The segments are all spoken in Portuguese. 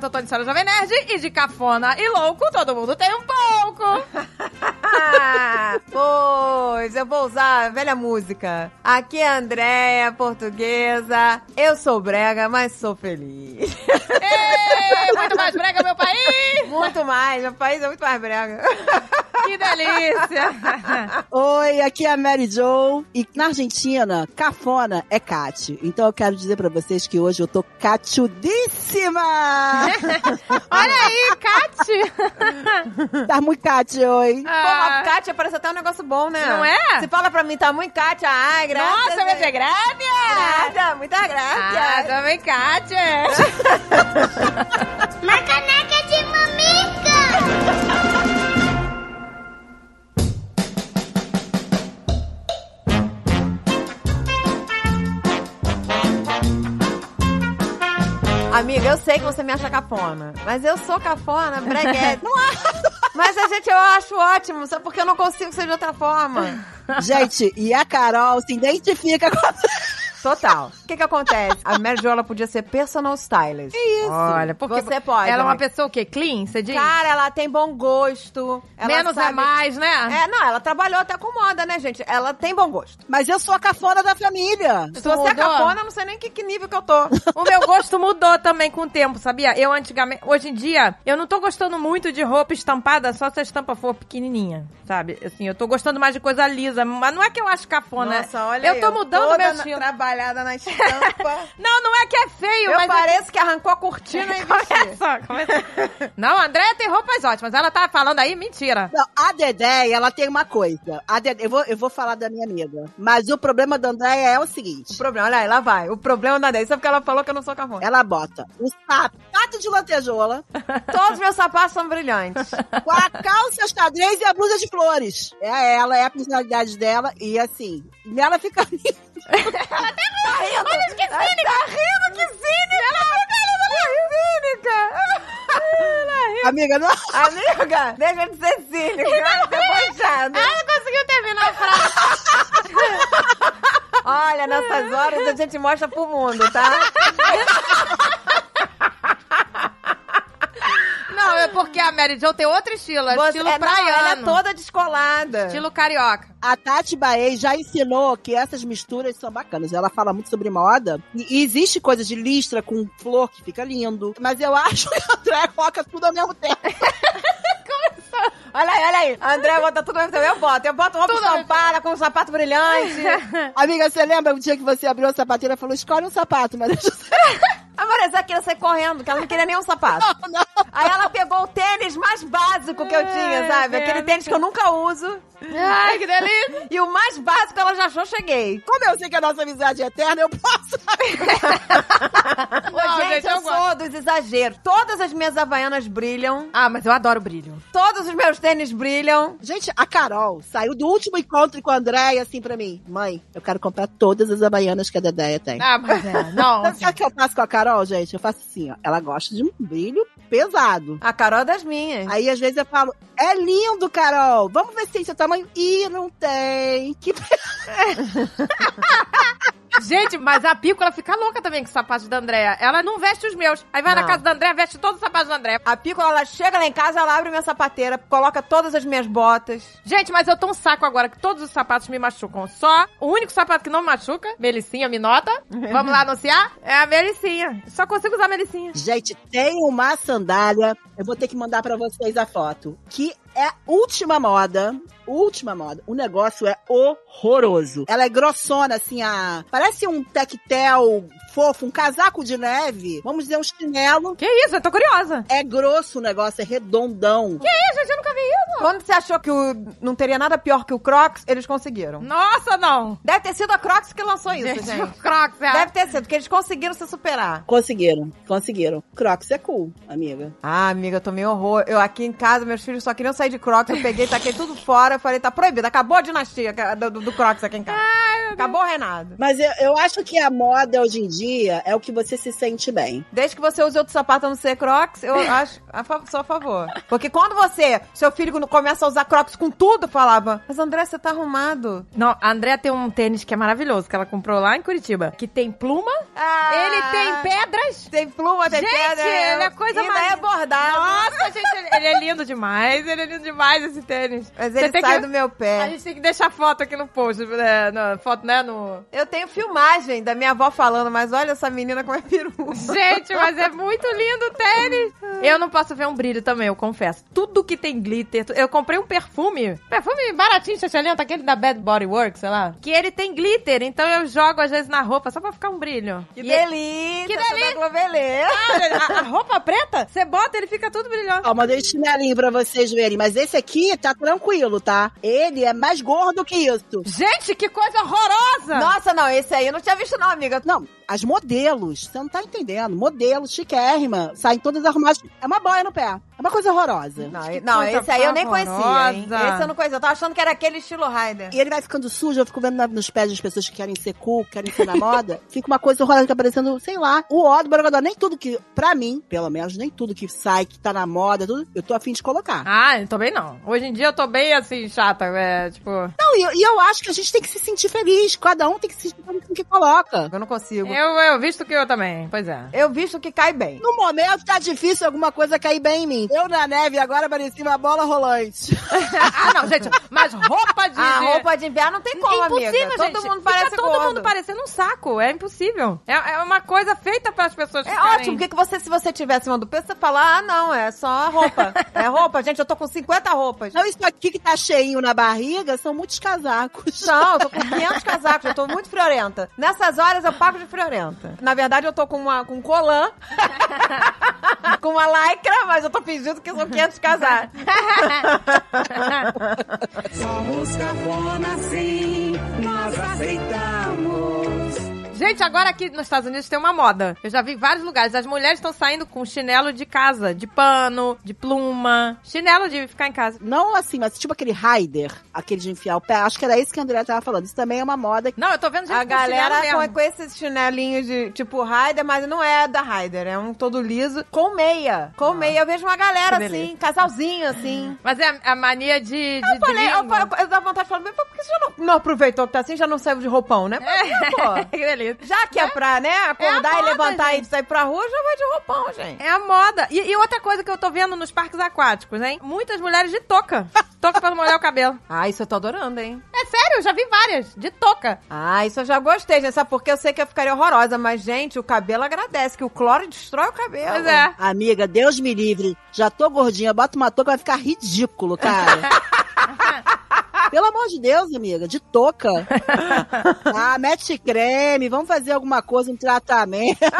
Totô de Senhora Jovem Nerd. E de cafona e louco, todo mundo tem um pouco. pois, eu vou usar a velha música. Aqui é a Andréia, portuguesa. Eu sou brega, mas sou feliz. Ei, muito mais brega, meu país! Muito mais, meu país é muito mais brega. Que delícia! Oi, aqui é a Mary Jo. E na Argentina, cafona é Cate. Então eu quero dizer pra vocês que hoje eu tô catudíssima! Olha aí, Cate! tá muito Cate hoje. Pô, Kátia parece até um negócio bom, né? Não é? Você fala pra mim, tá muito Kátia. Ai, graças. Nossa, vai ser graça! Graça, muita graça. Ah, também Cate! Uma caneca de mamica! Amiga, eu sei que você me acha cafona, mas eu sou cafona, breguete. não acho. Mas a gente, eu acho ótimo, só porque eu não consigo ser de outra forma. Gente, e a Carol se identifica com. Total. O que que acontece? A Mary Jo, ela podia ser personal stylist. Isso. Olha, porque Você pode, Ela é uma ó. pessoa o quê? Clean, você diz? Cara, ela tem bom gosto. ela Menos é sabe- mais, né? É, não, ela trabalhou até com moda, né, gente? Ela tem bom gosto. Mas eu sou a cafona da família. Se você é mudou? cafona, eu não sei nem que, que nível que eu tô. O meu gosto mudou também com o tempo, sabia? Eu antigamente, hoje em dia, eu não tô gostando muito de roupa estampada, só se a estampa for pequenininha, sabe? Assim, eu tô gostando mais de coisa lisa, mas não é que eu acho cafona. Nossa, olha Eu tô mudando toda meu na- estilo. Trabalhada na estampa. Não, não é que é feio, eu mas... pareço que arrancou a cortina e. Começa, começa. Não, a Andréia tem roupas ótimas. Ela tá falando aí mentira. Não, a Dedé, ela tem uma coisa. A Dedé, eu, vou, eu vou falar da minha amiga. Mas o problema da Andréia é o seguinte. O problema, olha aí, lá vai. O problema da 10 é porque ela falou que eu não sou cafona. Ela bota o sapato de lantejola Todos os meus sapatos são brilhantes. com a calça xadrez e a blusa de flores. É ela, é a personalidade dela. E assim, nela fica Tá rindo. Olha que cínica. Tá rindo, que cínica. Ela cínica. Amiga, não. Amiga, deixa de ser cínica. Debochada. Ela conseguiu terminar a frase. Olha, nessas horas a gente mostra pro mundo, tá? Não, é porque a Mary Jo tem outro estilo. É Você- estilo é, não, praiano. ela é toda descolada. Estilo carioca. A Tati Baez já ensinou que essas misturas são bacanas. Ela fala muito sobre moda. E existe coisa de listra com flor que fica lindo. Mas eu acho que a André coloca tudo ao mesmo tempo. Olha aí, olha aí. A André bota tudo ao mesmo tempo. Eu boto. Eu boto roupa estampada com um sapato brilhante. Amiga, você lembra o dia que você abriu a sapateira e falou: escolhe um sapato, mas deixa eu A Marisa queria sair correndo, porque ela não queria nenhum sapato. não. Aí ela pegou o tênis mais básico que eu tinha, sabe? Aquele tênis que eu nunca uso. Ai, que delícia. E o mais básico ela já achou, cheguei. Como eu sei que a nossa amizade é eterna, eu posso. Não, gente, gente, eu, eu sou dos exageros. Todas as minhas havaianas brilham. Ah, mas eu adoro brilho. Todos os meus tênis brilham. Gente, a Carol saiu do último encontro com a Andréia assim pra mim: mãe, eu quero comprar todas as havaianas que a Dedéia tem. Ah, mas é. Não, Sabe o que eu faço com a Carol, gente? Eu faço assim, ó. Ela gosta de um brilho pesado. A Carol é das minhas. Aí, às vezes, eu falo, é lindo, Carol. Vamos ver se tem seu tamanho. Ih, não tem. Que Gente, mas a Pico, ela fica louca também com os sapatos da Andréia. Ela não veste os meus. Aí vai na Não. casa da Andréia, veste todos os sapatos da Andréia. A Pico, ela chega lá em casa, ela abre minha sapateira, coloca todas as minhas botas. Gente, mas eu tô um saco agora que todos os sapatos me machucam. Só o único sapato que não me machuca, Melicinha, me nota. Vamos lá anunciar? É a Melicinha. Só consigo usar a Melicinha. Gente, tem uma sandália. Eu vou ter que mandar pra vocês a foto. Que é última moda. Última moda. O negócio é horroroso. Ela é grossona, assim, a. Parece um tectel fofo, um casaco de neve. Vamos dizer, um chinelo. Que isso? Eu tô curiosa. É grosso o negócio, é redondão. Ih, gente, eu nunca vi isso. Quando você achou que o, não teria nada pior que o Crocs, eles conseguiram. Nossa, não. Deve ter sido a Crocs que lançou isso, gente. Gente, o Crocs, é. Deve ter sido, porque eles conseguiram se superar. Conseguiram, conseguiram. Crocs é cool, amiga. Ah, amiga, eu tomei horror. Eu aqui em casa, meus filhos só queriam sair de Crocs. Eu peguei, taquei tudo fora. Falei, tá proibido. Acabou a dinastia do, do- Crocs aqui em casa. Acabou o reinado. Mas eu, eu acho que a moda hoje em dia é o que você se sente bem. Desde que você use outro sapato a não ser crocs, eu acho, a fa- sou a favor. Porque quando você, seu filho começa a usar crocs com tudo, falava, mas André, você tá arrumado. Não, a Andrea tem um tênis que é maravilhoso, que ela comprou lá em Curitiba. Que tem pluma, ele tem pedras. Tem pluma, tem Gente, pedra. ele é coisa e ainda mais- é bordado. Nossa, gente, ele, é lindo demais. Ele é lindo demais, esse tênis. Mas Você ele tem sai que- do meu A pé. gente tem que deixar foto aqui no post, né? No, foto, né? No... Eu tenho filmagem da minha avó falando, mas olha essa menina como é peru. Gente, mas é muito lindo o tênis. Eu não posso ver um brilho também, eu confesso. Tudo que tem glitter. Eu comprei um perfume. Perfume baratinho, chachalento, aquele da Bad Body Works, sei lá. Que ele tem glitter, então eu jogo às vezes na roupa só pra ficar um brilho. Que E- delícia! Que delícia! Ah, a, a roupa preta, você bota, ele fica tudo brilhoso. Ó, mandei o chinelinho pra vocês verem. Mas esse aqui tá tranquilo, tá? Ele é mais gordo que isso. Gente, que coisa horrorosa! Nossa, não, esse aí eu não tinha visto não, amiga. Não, as modelos, você não tá entendendo. Modelos, chiquérrima, saem todas arrumadas. É uma boia no pé. É uma coisa horrorosa. Não, Que não esse aí eu nem conhecia, hein? Esse eu não conhecia. Eu tava achando que era aquele estilo Raider. E ele vai ficando sujo, eu fico vendo na- nos pés das pessoas que querem ser cool, que querem ser na moda. Fica uma coisa horrorosa, fica parecendo, sei lá, o ó do Borogodó. Nem tudo que, pra mim, pelo menos, nem tudo que sai, que tá na moda, tudo, eu tô afim de colocar. Ah, eu também não. Hoje em dia eu tô bem assim, chata. É, tipo. Não, e, e eu acho que a gente tem que se sentir feliz. Cada um tem que se sentir com o que coloca. Eu não consigo. Eu, eu visto que eu também. Pois é. Eu visto que cai bem. No momento tá difícil alguma coisa cair bem em mim. Eu na neve agora parecia uma bola rolante. ah, não, gente. Mas roupa de. A de- roupa de inverno não tem como, é impossível, amiga. gente. Todo mundo Fica parece todo gordo. mundo parecendo um saco. É impossível. É, é uma coisa feita para as pessoas É ficarem- ótimo, porque que você, se você tivesse uma do peso, você fala, ah, não, é só roupa. é roupa, gente, eu tô com 50 roupas. Não, isso aqui que tá cheinho na barriga são muitos casacos. Não, eu tô com 500 casacos, eu tô muito friorenta. Nessas horas eu pago de friorenta. Na verdade, eu tô com, uma, com colã, com uma lycra, mas eu tô fingindo que são 500 casacos. Somos cafona sim, nós aceitamos. Gente, agora aqui nos Estados Unidos tem uma moda. Eu já vi em vários lugares. As mulheres estão saindo com chinelo de casa, de pano, de pluma. Chinelo de ficar em casa. Não assim, mas tipo aquele rider, aquele de enfiar o pé. Acho que era isso que a Andrea tava falando. Isso também é uma moda. Não, eu tô vendo gente A com chinelo galera mesmo. com, com esses chinelinhos de tipo Raider, mas não é da Raider, é um todo liso, com meia. Com meia. Eu vejo uma galera assim, casalzinho assim. Mas é a, a mania de, de Eu falei, eu, gringo. eu, eu dava vontade de falar, mas por que você já não, não aproveitou que tá assim, já não saiu de roupão, né? Mas, pô, que delícia. Já que é pra, né, acordar É e levantar gente. e sair pra rua, já vai de roupão, gente. É a moda. E, e outra coisa que eu tô vendo nos parques aquáticos, hein? Muitas mulheres de touca. touca pra não molhar o cabelo. Ah, isso eu tô adorando, hein? É sério, eu já vi várias. De touca. Ah, isso eu já gostei, gente. Sabe por quê? Eu sei que eu ficaria horrorosa, mas, gente, o cabelo agradece, que o cloro destrói o cabelo. Pois é. Amiga, Deus me livre. Já tô gordinha, bota uma touca, vai ficar ridículo, cara. Pelo amor de Deus, amiga, de touca. Ah, mete creme, vamos fazer alguma coisa, um tratamento.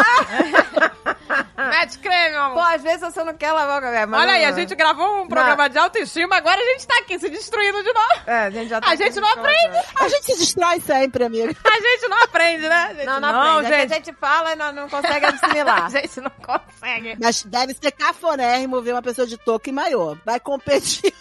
Mete creme, meu Pô, amor. às vezes você não quer lavar o cabelo. Olha aí, não- a gente gravou um programa de autoestima, agora a gente tá aqui se destruindo de novo. É, a gente já tá A gente não aprende. A gente se destrói sempre, amiga. A gente não aprende, né? A gente Não, não, aprende. É que gente. a gente fala e não, não consegue assimilar. A gente não consegue. Mas deve ser cafonérrimo ver uma pessoa de touca e maiô. Vai competir.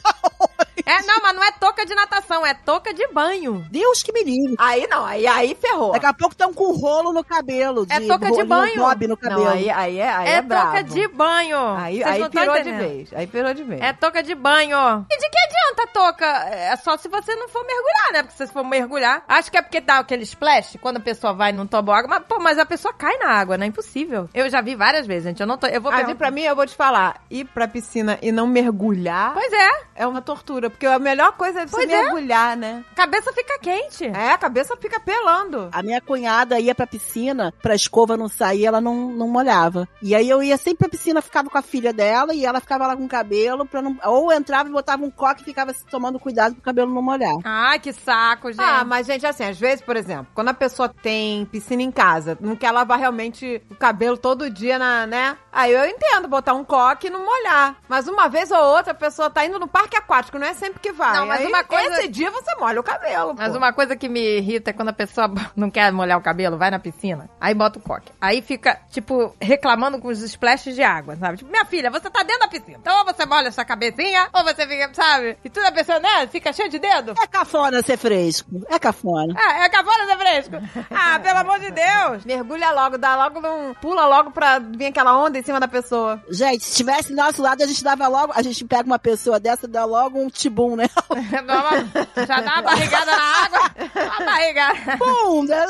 É, não, mas não é touca de natação, é touca de banho. Deus que me livre. Aí não, aí, aí ferrou. Daqui a pouco estão com rolo no cabelo. É touca de banho. bob no cabelo. Não, aí, aí é, aí é é, touca de banho. Aí, Vocês aí não pirou de vez. Aí pirou de vez. É touca de banho. E de que adianta a touca? É só se você não for mergulhar, né? Porque se você for mergulhar. Acho que é porque dá aquele splash quando a pessoa vai num tombo água. Mas, pô, mas a pessoa cai na água, né? Impossível. Eu já vi várias vezes, gente. Eu não tô. Eu vou Aí, perguntar. pra mim, eu vou te falar, ir pra piscina e não mergulhar Pois é, é uma tortura, porque a melhor coisa é você Pois é. mergulhar, né? cabeça fica quente. É, a cabeça fica pelando. A minha cunhada ia pra piscina, pra escova não sair, ela não, não molhava. E aí eu ia sempre pra piscina, ficava com a filha dela e ela ficava lá com o cabelo, pra não, ou entrava e botava um coque e ficava tomando cuidado pro cabelo não molhar. Ai, que saco, gente. Ah, mas, gente, assim, às vezes, por exemplo, quando a pessoa tem piscina em casa, não quer lavar realmente o cabelo todo dia, na, né? Aí eu entendo botar um coque e não molhar. Mas uma vez ou outra a pessoa tá indo no parque aquático, não é sempre que vai. Não, mas Aí, uma coisa- Esse dia você molha o cabelo. Mas pô. uma coisa que me irrita é quando a pessoa não quer molhar o cabelo, vai na piscina, aí bota o coque. Aí fica, tipo, reclamando com os splashes de água, sabe? Tipo, minha filha, você tá dentro da piscina. Então ou você molha essa cabecinha, ou você fica, sabe? E toda a pessoa, né, fica cheia de dedo. É cafona ser fresco. É cafona. Ah, é cavalo de fresco. Ah, pelo amor de Deus. Mergulha logo, dá logo um. Pula logo pra vir aquela onda em cima da pessoa. Gente, se tivesse do nosso lado, a gente dava logo. A gente pega uma pessoa dessa e dá logo um tibum, né? Uma- Já dá uma barrigada na água. Uma barrigada. Pum! né?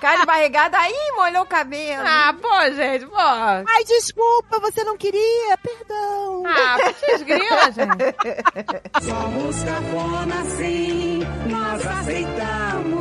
Cai de barrigada, aí molhou o cabelo. Ah, pô, gente, pô. Ah, Ai, desculpa, você não queria, perdão. putz grila, gente. Somos cafona sim, nós aceitamos.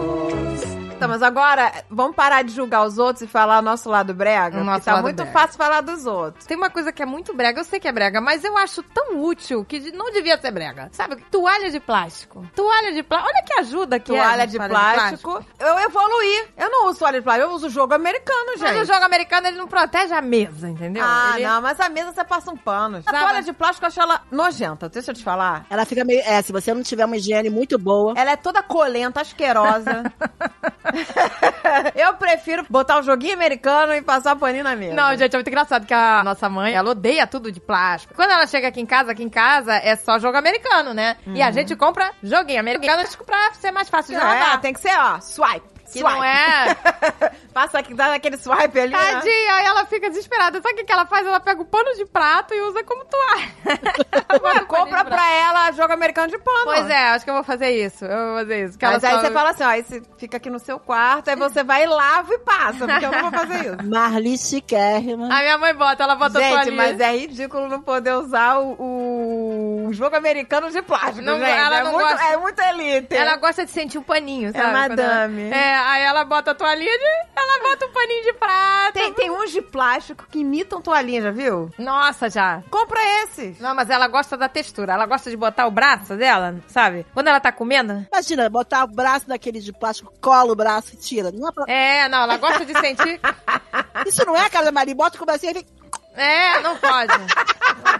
Então, mas agora, vamos parar de julgar os outros e falar o nosso lado brega? O nosso porque tá lado muito brega. fácil falar dos outros. Tem uma coisa que é muito brega, eu sei que é brega, mas eu acho tão útil que de- não devia ser brega. Sabe? Toalha de plástico. Toalha de plástico. Olha que ajuda que é. Toalha gente, de plástico. Eu evoluí. Eu não uso toalha de plástico, eu uso jogo americano, gente. Mas o jogo americano, ele não protege a mesa, entendeu? Ah, Ele- não, mas a mesa você passa um pano. A Sabe- toalha de plástico eu acho ela nojenta, deixa eu te falar. Ela fica meio. É, se você não tiver uma higiene muito boa. Ela é toda colenta, asquerosa. eu prefiro botar o joguinho americano e passar paninho na mesa. Não, gente, é muito engraçado que a nossa mãe, ela odeia tudo de plástico. Quando ela chega aqui em casa, aqui em casa é só jogo americano, né? E a gente compra joguinho americano pra ser mais fácil de é, lavar. tem que ser, ó, swipe. Que swipe. não é... Passa aqui, dá aquele swipe ali. né? Tadinha, aí ela fica desesperada. Sabe o que, que ela faz? Ela pega o pano de prato e usa como toalha. O paninho Compra pra ela jogo americano de pano. Pois é, acho que eu vou fazer isso. Eu vou fazer isso. Mas aí só- você fala assim, ó, aí você fica aqui no seu quarto, aí você vai e lava e passa, porque eu não vou fazer isso. Marli chiquérrima. A minha mãe bota, ela bota a Gente, toalhinha. mas é ridículo não poder usar o, o jogo americano de plástico, Não, gente. ela é, não muito, gosta. é muito elite. Ela gosta de sentir um paninho, sabe? Quando madame. ela- É, aí ela bota a toalhinha de... Ela bota um paninho de prato. Tem, tem uns de plástico que imitam toalhinha, já viu? Nossa, já. Compra esses. Não, mas ela gosta da textura. Ela gosta de botar o braço dela, sabe? Quando ela tá comendo. Imagina, botar o braço daquele de plástico, cola o braço e tira. Não é pra- É, não, ela gosta de sentir. Isso não é, cara, Maria. Bota o bracinho e fica. É, não pode.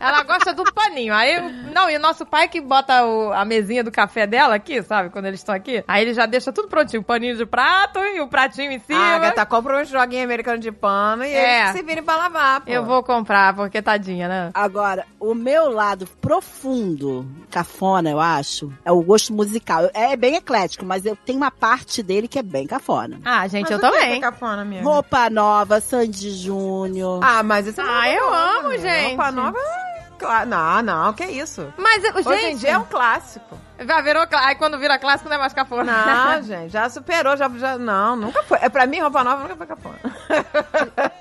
Ela gosta do paninho. Aí, não, e o nosso pai que bota o- a mesinha do café dela aqui, sabe? Quando eles estão aqui. Aí ele já deixa tudo prontinho. O paninho de prato e o pratinho em cima. Ah, Agatha, compra uns joguinhos americanos de pano e É. eles se virem pra lavar, pô. Eu vou comprar, porque tadinha, né? Agora, o meu lado profundo, cafona, eu acho, é o gosto musical. É bem eclético, mas eu tenho uma parte dele que é bem cafona. Ah, gente, Mas eu que é também. cafona, amiga? Roupa nova, Sandy Júnior. Ah, mas isso é Ah, eu amo, gente. Roupa nova, claro. Não, não, que isso. Mas, gente, Hoje em dia é um clássico. já virou Aí quando vira clássico não é mais cafona. Não, gente, já superou, já, já... Não, nunca foi. É, pra mim, roupa nova nunca foi cafona.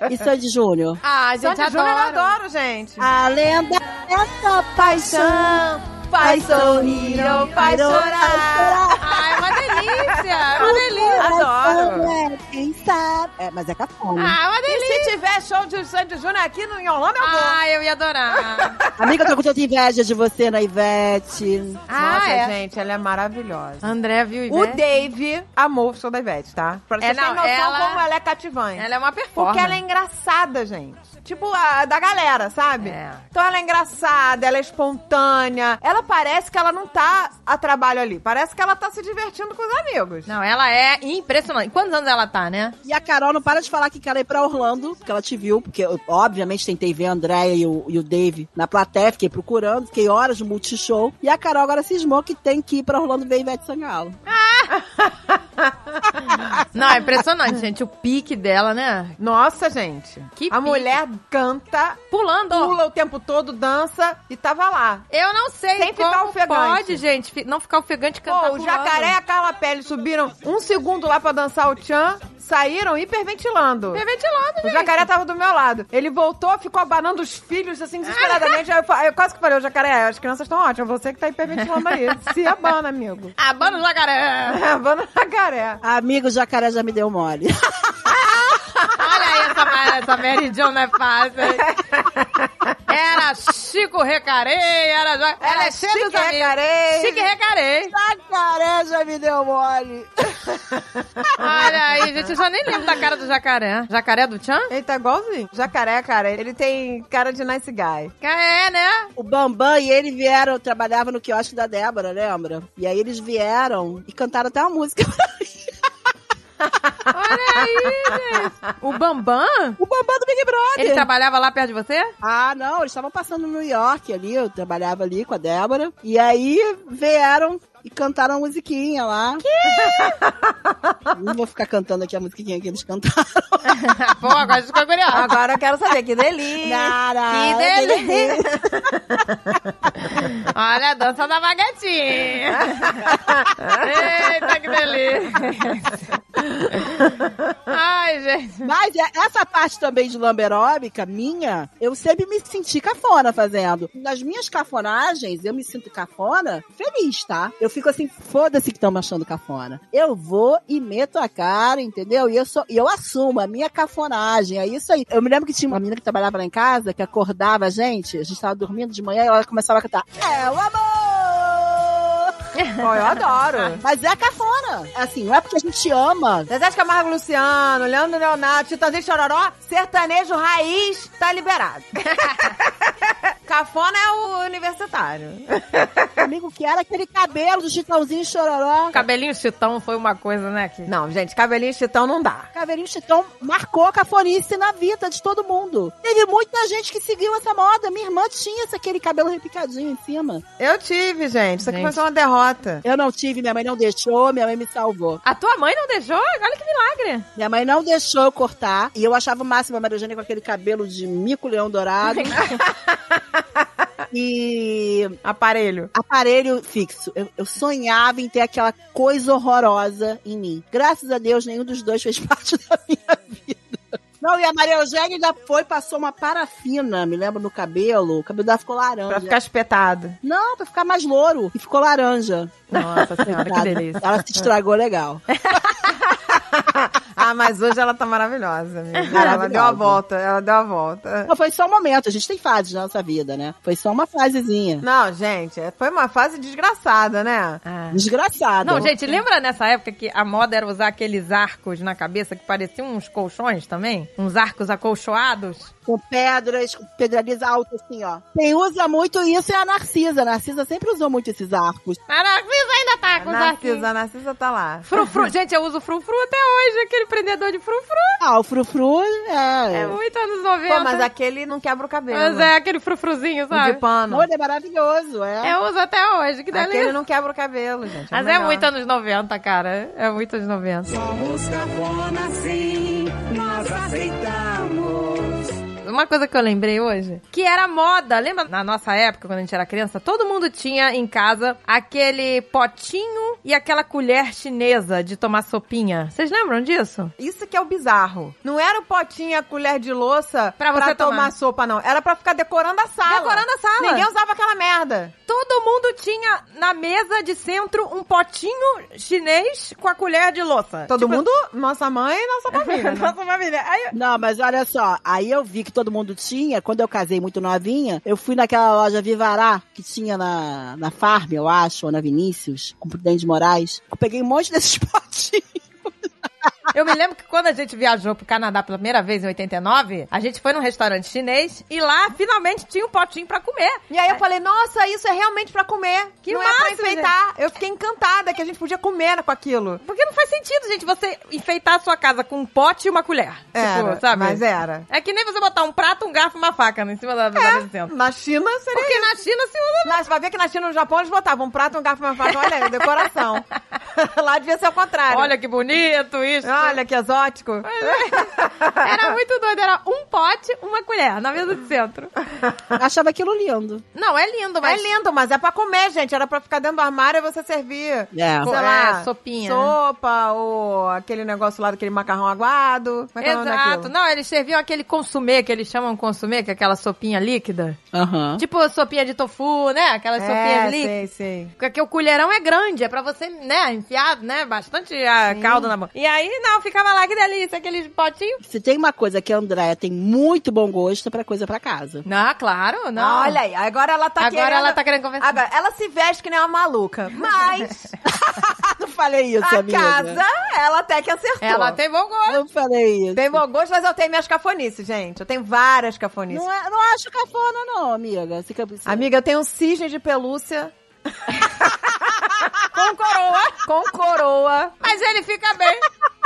E Sandy Júnior. Ah, gente, Sandy Júnior eu adoro. adoro, gente. A lenda dessa paixão. Faz sorrir ou faz chorar. Ai, é uma delícia. É uma delícia. Adoro. É, quem sabe? É, mas é cafona. Ah, é uma E delícia. se tiver show de Sandy Júnior aqui no, em Orlando, eu vou. Ah, eu ia adorar. Amiga, eu tô com tanta inveja de você na Ivete. Ah, Nossa, é? gente, ela é maravilhosa. André viu O Ivete? Dave amou o show da Ivete, tá? Pra É, vocês terem não, noção ela- como ela é cativante. Ela é uma performance. Porque ela é engraçada, gente. Tipo, a da galera, sabe? É. Então ela é engraçada, ela é espontânea. Ela parece que ela não tá a trabalho ali. Parece que ela tá se divertindo com os amigos. Não, ela é impressionante. Quantos anos ela tá, né? E a Carol não para de falar que quer ir pra Orlando, porque ela te viu, porque eu, obviamente tentei ver a Andréia e o, e o Dave na plateia, fiquei procurando, fiquei horas no Multishow. E a Carol agora cismou que tem que ir pra Orlando ver Ivete Sangalo. Não, é impressionante, gente. O pique dela, né? Nossa, gente. Que a pique. mulher canta, Pulando. pula o tempo todo, dança e tava lá. Eu não sei Sem como ficar ofegante. pode, gente, não ficar ofegante cantar Pô, o jacaré e a Carla Pérez subiram um segundo lá pra dançar o tchan, saíram hiperventilando. Hiperventilando, O gente. jacaré tava do meu lado. Ele voltou, ficou abanando os filhos, assim, desesperadamente. Eu, eu quase que falei, ô jacaré, as crianças estão ótimas, você que tá hiperventilando aí. Se abana, amigo. Abana o jacaré. O jacaré. Amigo, o jacaré já me deu mole. Olha aí essa, essa Mary Jo não é fácil. hein? Era Chico Recarei, era... jo- Ela é cheia Chique dos. Recarei. Chique Recarei. jacaré já me deu mole. Olha aí, gente, eu já nem lembro da cara do jacaré. Jacaré do Tchan? Ele tá igualzinho. Jacaré, cara, ele tem cara de nice guy. É, né? O Bambam e ele vieram, trabalhava no quiosque da Débora, lembra? E aí eles vieram e cantaram até uma música. Olha aí, gente. O Bambam? o Bambam do Big Brother. Ele trabalhava lá perto de você? Ah, não, eles estavam passando no New York ali, eu trabalhava ali com a Débora. E aí vieram e cantaram a musiquinha lá. Que? Não vou ficar cantando aqui a musiquinha que eles cantaram. Pô, agora ficou curiosa. Agora eu quero saber, que delícia. Nara, Que delícia. Olha a dança da baguetinha. Eita, que delícia. Ai, gente. Mas é- essa parte também de lamberóbica, minha, eu sempre me senti cafona fazendo. Nas minhas cafonagens, eu me sinto cafona feliz, tá? Eu fico assim, foda-se que estão me achando cafona. Eu vou e meto a cara, entendeu? E eu, sou, e eu assumo a minha cafonagem. É isso aí. Eu me lembro que tinha uma menina que trabalhava lá em casa, que acordava a gente, a gente tava dormindo de manhã e ela começava a cantar, é o amor! Eu adoro. Mas é cafona. Assim, não é porque a gente ama. Zezé Camargo Luciano, Leandro Leonardo, Titãzinho Chororó, sertanejo raiz, tá liberado. Cafona é o universitário. Amigo, que era aquele cabelo do Chitãozinho Chororó. Cabelinho chitão foi uma coisa, né? Que... Não, gente, cabelinho chitão não dá. Caveirinho Chitão marcou a cafonice na vida de todo mundo. Teve muita gente que seguiu essa moda. Minha irmã tinha esse, aquele cabelo repicadinho em cima. Eu tive, gente. Isso aqui Gente. foi só uma derrota. Eu não tive, minha mãe não deixou, minha mãe me salvou. A tua mãe não deixou? Olha que milagre. Minha mãe não deixou eu cortar. E eu achava o máximo a Maria Eugênia com aquele cabelo de mico-leão dourado. e Aparelho. aparelho fixo. Eu, eu sonhava em ter aquela coisa horrorosa em mim. Graças a Deus, nenhum dos dois fez parte da minha vida. Não, e a Maria Eugênia ainda foi, passou uma parafina, me lembro, no cabelo. O cabelo dela ficou laranja. Pra ficar espetado. Não, pra ficar mais louro. E ficou laranja. Nossa senhora, que delícia. Ela se estragou legal. Ah, mas hoje ela tá maravilhosa, amiga. Ela Maravilhosa. deu a volta, ela deu a volta. Não, foi só um momento. A gente tem fases na nossa vida, né? Foi só uma fasezinha. Não, gente, foi uma fase desgraçada, né? Ah. Desgraçada. Não, gente, lembra nessa época que a moda era usar aqueles arcos na cabeça que pareciam uns colchões também? Uns arcos acolchoados? Com pedras, com pedrarias altas, assim, ó. Quem usa muito isso é a Narcisa. A Narcisa sempre usou muito esses arcos. A Narcisa ainda tá com os. Narcisa, a Narcisa tá lá. Frufru. Gente, eu uso frufru até hoje, aquele prendedor de frufru. Ah, o frufru é... É muito anos 90. Pô, mas aquele não quebra o cabelo. Mas é aquele frufruzinho, O sabe? de pano. Ele é maravilhoso, é. Eu uso até hoje, que delícia. Aquele não quebra o cabelo, gente. Mas o é melhor. muito anos 90, cara. É muito anos 90. Somos cafona sim, nós aceitamos. Uma coisa que eu lembrei hoje, que era moda. Lembra na nossa época, quando a gente era criança? Todo mundo tinha em casa aquele potinho e aquela colher chinesa de tomar sopinha. Vocês lembram disso? Isso que é o bizarro. Não era o potinho e a colher de louça Pra você tomar. tomar. sopa, não. Era pra ficar decorando a sala. Decorando a sala. Ninguém usava aquela merda. Todo mundo tinha na mesa de centro um potinho chinês com a colher de louça. Todo Tipo, mundo, nossa mãe e nossa família. né? Nossa família. Aí, Não, mas olha só, aí eu vi que todo mundo tinha, quando eu casei muito novinha, eu fui naquela loja Vivará, que tinha na, na Farm, eu acho, ou na Vinícius, com Prudente de Moraes. Eu peguei um monte desses potinhos. Eu me lembro que quando a gente viajou pro Canadá pela primeira vez em 89, a gente foi num restaurante chinês e lá finalmente tinha um potinho pra comer. E aí eu falei, nossa, isso é realmente pra comer. Que não é pra enfeitar. Eu fiquei encantada que a gente podia comer com aquilo. Porque não faz sentido, gente, você enfeitar a sua casa com um pote e uma colher. Era, tipo, sabe? mas era. É que nem você botar um prato, um garfo e uma faca em cima da mesa de centro. Na China seria Porque na China se usa... Mas vai ver que na China e no Japão eles botavam um prato, um garfo e uma faca. Olha aí, decoração. Lá devia ser o contrário. Olha que bonito isso. Olha que exótico. Era muito doido, era um pote, uma colher na mesa de centro. Achava aquilo lindo. Não, é lindo, mas... É lindo, mas é pra comer, gente. Era pra ficar dentro do armário e você servir. É. Sei É, lá, sopinha, né? Sopa, ou aquele negócio lá daquele macarrão aguado. Como é que é Exato. daquilo? Não, eles serviam aquele consumê, que eles chamam consumê, que é aquela sopinha líquida. Aham. Tipo sopinha de tofu, né? Aquelas sopinhas É, líquidas. sei, sei. Porque o colherão é grande, é pra você, né, enfiar, né, bastante a calda na mão. E aí, não, ficava lá, que delícia, aqueles potinhos. Se tem uma coisa que a Andréia tem muito bom gosto é pra coisa pra casa. Não, claro, não. Ah, Olha aí, agora ela tá Agora querendo... ela tá querendo conversar. Agora, ela se veste que nem uma maluca, mas... falei isso, A amiga. casa, ela até que acertou. Ela tem bom gosto. Eu falei isso. Tem bom gosto, mas eu tenho minhas cafonices, gente. Eu tenho várias cafonices. Não, é- não acho cafona, não, amiga. Fica, Amiga, eu tenho um cisne de pelúcia. com coroa. Com coroa. Mas ele fica bem.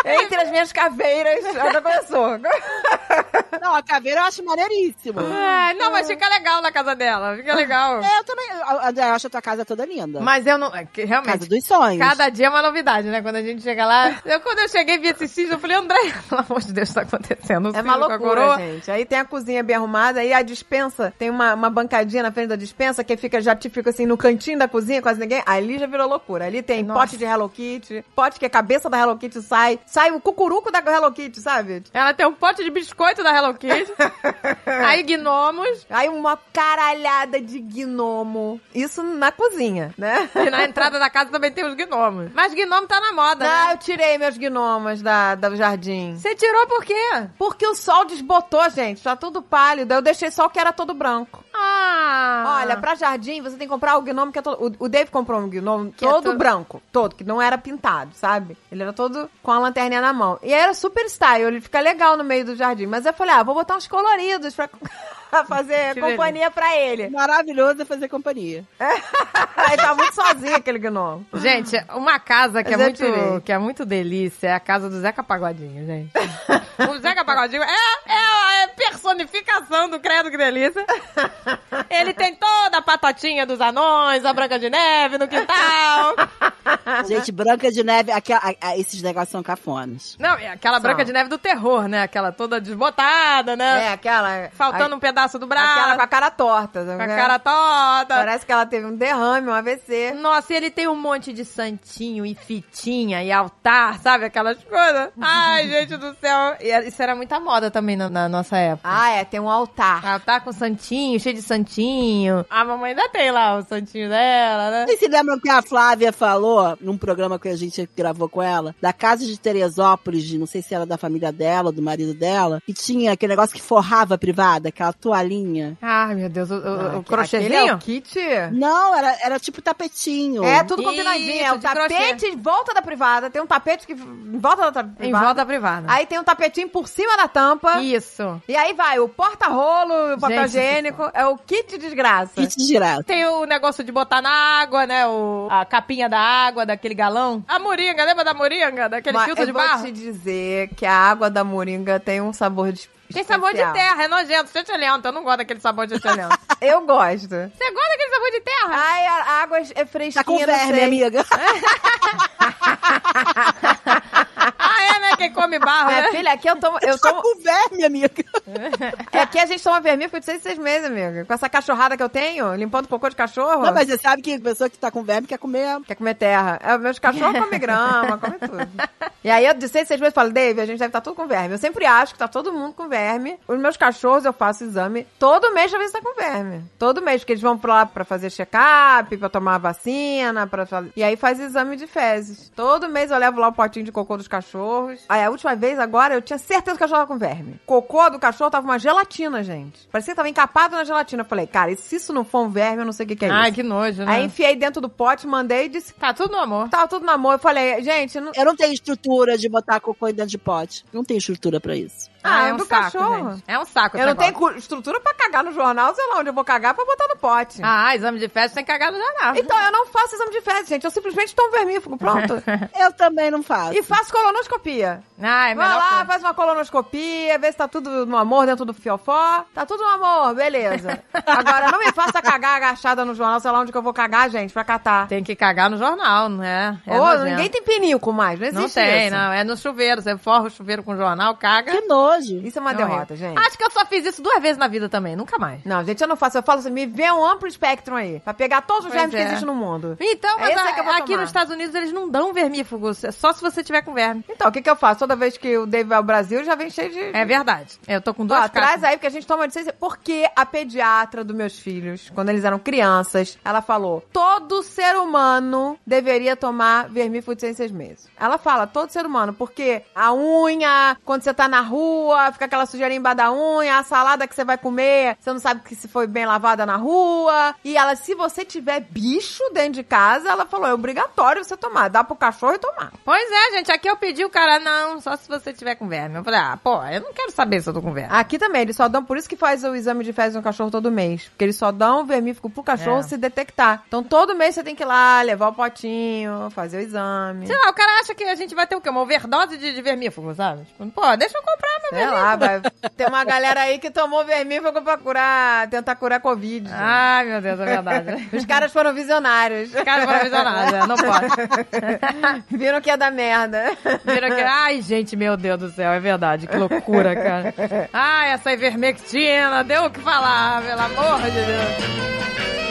Entre as minhas caveiras. Já começou. Não, a caveira eu acho maneiríssimo. Ah, não, mas fica legal na casa dela. Fica legal. É, eu também. André, eu acho a tua casa toda linda. Mas eu não. é que casa Realmente. dos sonhos. Cada dia é uma novidade, né? Quando a gente chega lá. Eu, quando eu cheguei e vi esse cisne, eu falei, André, pelo amor de Deus, tá acontecendo? O É uma loucura, gente. Aí tem a cozinha bem arrumada, aí a dispensa, tem uma, uma bancadinha na frente da dispensa que fica, já te fica assim no cantinho da cozinha, quase ninguém. Ali já virou loucura. Ali tem Nossa. pote de Hello Kitty, pote que a cabeça da Hello Kitty sai, sai o cucuruco da Hello Kitty, sabe? Ela tem um pote de biscoito da Hello Kitty. aí gnomos. Aí uma caralhada de gnomo. Isso na cozinha, né? E na entrada da casa também tem os gnomos. Mas gnomo tá na moda, Não, né? eu tirei meus gnomos da, do jardim. Você tirou por quê? Porque o sol desbotou, gente. Tá tudo pálido. Eu deixei só o que era todo branco. Ah. Olha, pra jardim, você tem que comprar o gnomo que é todo. O, o Dave comprou um gnomo Que é todo todo- branco. Todo, que não era pintado, sabe? Ele era todo com a lanterninha na mão. E era super style, ele fica legal no meio do jardim. Mas eu falei, ah, vou botar uns coloridos pra fazer companhia pra ele. Maravilhoso é fazer companhia. Aí tá muito sozinho aquele gnomo. Gente, uma casa que é, muito, tirei. que é muito delícia é a casa do Zeca Pagodinho, gente. o Zeca Pagodinho é, é a personificação do Credo que Delícia. Ele tem toda a patatinha dos anões, a Branca de Neve no quintal. Gente, Branca de Neve, aquela- a- a- esses negócios são cafones. Não, é aquela Branca de Neve do terror, né? Aquela toda desbotada, né? É, aquela. Faltando a, um pedaço do braço. Aquela com a cara torta. com a cara torta. Parece que ela teve um derrame, um AVC. Nossa, e ele tem um monte de santinho e fitinha e altar, sabe? Aquelas coisas. Ai, gente do céu. E isso era muita moda também na, na nossa época. Ah, é, tem um altar. Altar com santinho, cheio de santinho. A mamãe ainda tem lá o santinho dela, né? Vocês se lembram que a Flávia falou num programa que a gente gravou com ela, da casa de Teresópolis, de não sei se era da família dela, do marido dela, que tinha aquele negócio que forrava a privada, aquela toalhinha. Ai, meu Deus, o, o, o Aquele é crochêzinho? o kit? Não, era, era tipo tapetinho. É, tudo Isso, combinadinho. É o de crochê. tapete em volta da privada. Tem um tapete que em volta da privada. Em volta da privada. Aí tem um tapetinho por cima da tampa. Isso. E aí vai o porta-rolo, o papel Gente, higiênico. É o kit desgraça. Kit de graça. Tem o negócio de botar na água, né? O, a capinha da água, daquele galão. A moringa, lembra da moringa? Daquele Mas filtro eu de vou barro? te dizer que a água da moringa tem um sabor de Tem sabor de terra, é nojento, chechelento. Eu não gosto daquele sabor de chechelento. Eu gosto. Você gosta daquele sabor de terra? Ai, a água é fresquinha. Tá com verme, amiga. ah, é, né? Quem come barro, Minha né? filha, aqui eu tomo, eu Tá tomo, com verme, amiga. É aqui a gente toma vermífugo de seis seis meses, amiga. Com essa cachorrada que eu tenho, limpando cocô de cachorro. Não, mas você sabe que a pessoa que tá com verme quer comer. Quer comer terra. É, meus cachorros comem grama, comem tudo. E aí eu de seis seis meses falo, Dave, a gente deve estar tudo com verme. Eu sempre acho que tá todo mundo com verme. Os meus cachorros eu faço exame todo mês pra ver se tá com verme. Todo mês, porque eles vão pra lá pra fazer check-up, pra tomar vacina, pra. E aí faz exame de fezes. Todo mês eu levo lá o potinho de cocô dos cachorros. Aí a última vez agora eu tinha certeza que o cachorro tava com verme. Cocô do cachorro tava uma gelatina, gente. Parecia que tava encapado na gelatina. Eu falei, cara, e se isso não for um verme, eu não sei o que, que é Ai, isso. que nojo, né? Aí enfiei dentro do pote, mandei e disse, Tá tudo no amor. Tava tudo na mão. Eu falei, gente, não... Eu não tenho estrutura de botar cocô dentro de pote. Não tenho estrutura pra isso. Ah, é um do saco, cachorro. gente. É um saco. eu não tenho negócio. cu- estrutura pra cagar no jornal, sei lá onde eu vou cagar pra botar no pote. Ah, exame de fezes tem cagado no jornal. Então, eu não faço exame de fezes, gente. Eu simplesmente tomo vermífugo, pronto. Eu também não faço. e faço colonoscopia. Ah, é Vai lá, coisa. faz uma colonoscopia, vê se tá tudo no amor dentro do fiofó. Tá tudo no amor, beleza. Agora, não me faça cagar agachada no jornal, sei lá onde que eu vou cagar, gente, pra catar. Tem que cagar no jornal, né? É Ô, nojento. ninguém tem pinico mais, não Não existe tem, isso. não. É no chuveiro. Você forra o chuveiro com jornal, caga. Que nojo. Isso é uma É derrota, horrível. gente. Acho que eu só fiz isso duas vezes na vida também, nunca mais. Não, gente, eu não faço. Eu falo assim, me vê um amplo espectro aí. Pra pegar todos os Pois germes é. que existem no mundo. Então, mas é a- aqui tomar. nos Estados Unidos eles não dão vermífugos, é só se você tiver com verme. Então, o que que eu faço? Toda vez que o Dave vai ao Brasil, já vem cheio de... É verdade. Eu tô com Ó, duas traz caixas. aí, porque a gente toma seis... Porque a pediatra dos meus filhos, quando eles eram crianças. Ela falou: todo ser humano deveria tomar vermífugo em seis meses. Ela fala, todo ser humano, porque a unha, quando você tá na rua, fica aquela sujeirinha embaixo da unha, a salada que você vai comer, você não sabe que se foi bem lavada na rua. E ela, se você tiver bicho dentro de casa, ela falou, é obrigatório você tomar. Dá pro cachorro e tomar. Pois é, gente. Aqui eu pedi o cara, não, só se você tiver com verme. Eu falei, ah, pô, eu não quero saber se eu tô com verme. Aqui também, eles só dão, por isso que faz o exame de fezes no cachorro todo mês. Porque eles só dão o vermífugo pro cachorro É. se detectar. Então todo mês você tem que ir lá, levar o potinho, fazer o exame. Sei lá, o cara acha que a gente vai ter o quê? Uma overdose de, de vermífugo, sabe? Tipo, pô, deixa eu comprar meu Sei vermífugo. lá, vai. Tem uma galera aí que tomou vermífugo pra curar, tentar curar Covid. Ai, meu Deus, é verdade. Os caras foram visionários. Cara, para visionário, né? não pode. Viram que ia dar merda. Ai, gente, meu Deus do céu, é verdade. Que loucura, cara. Ai, essa ivermectina, deu o que falar, pelo amor de Deus.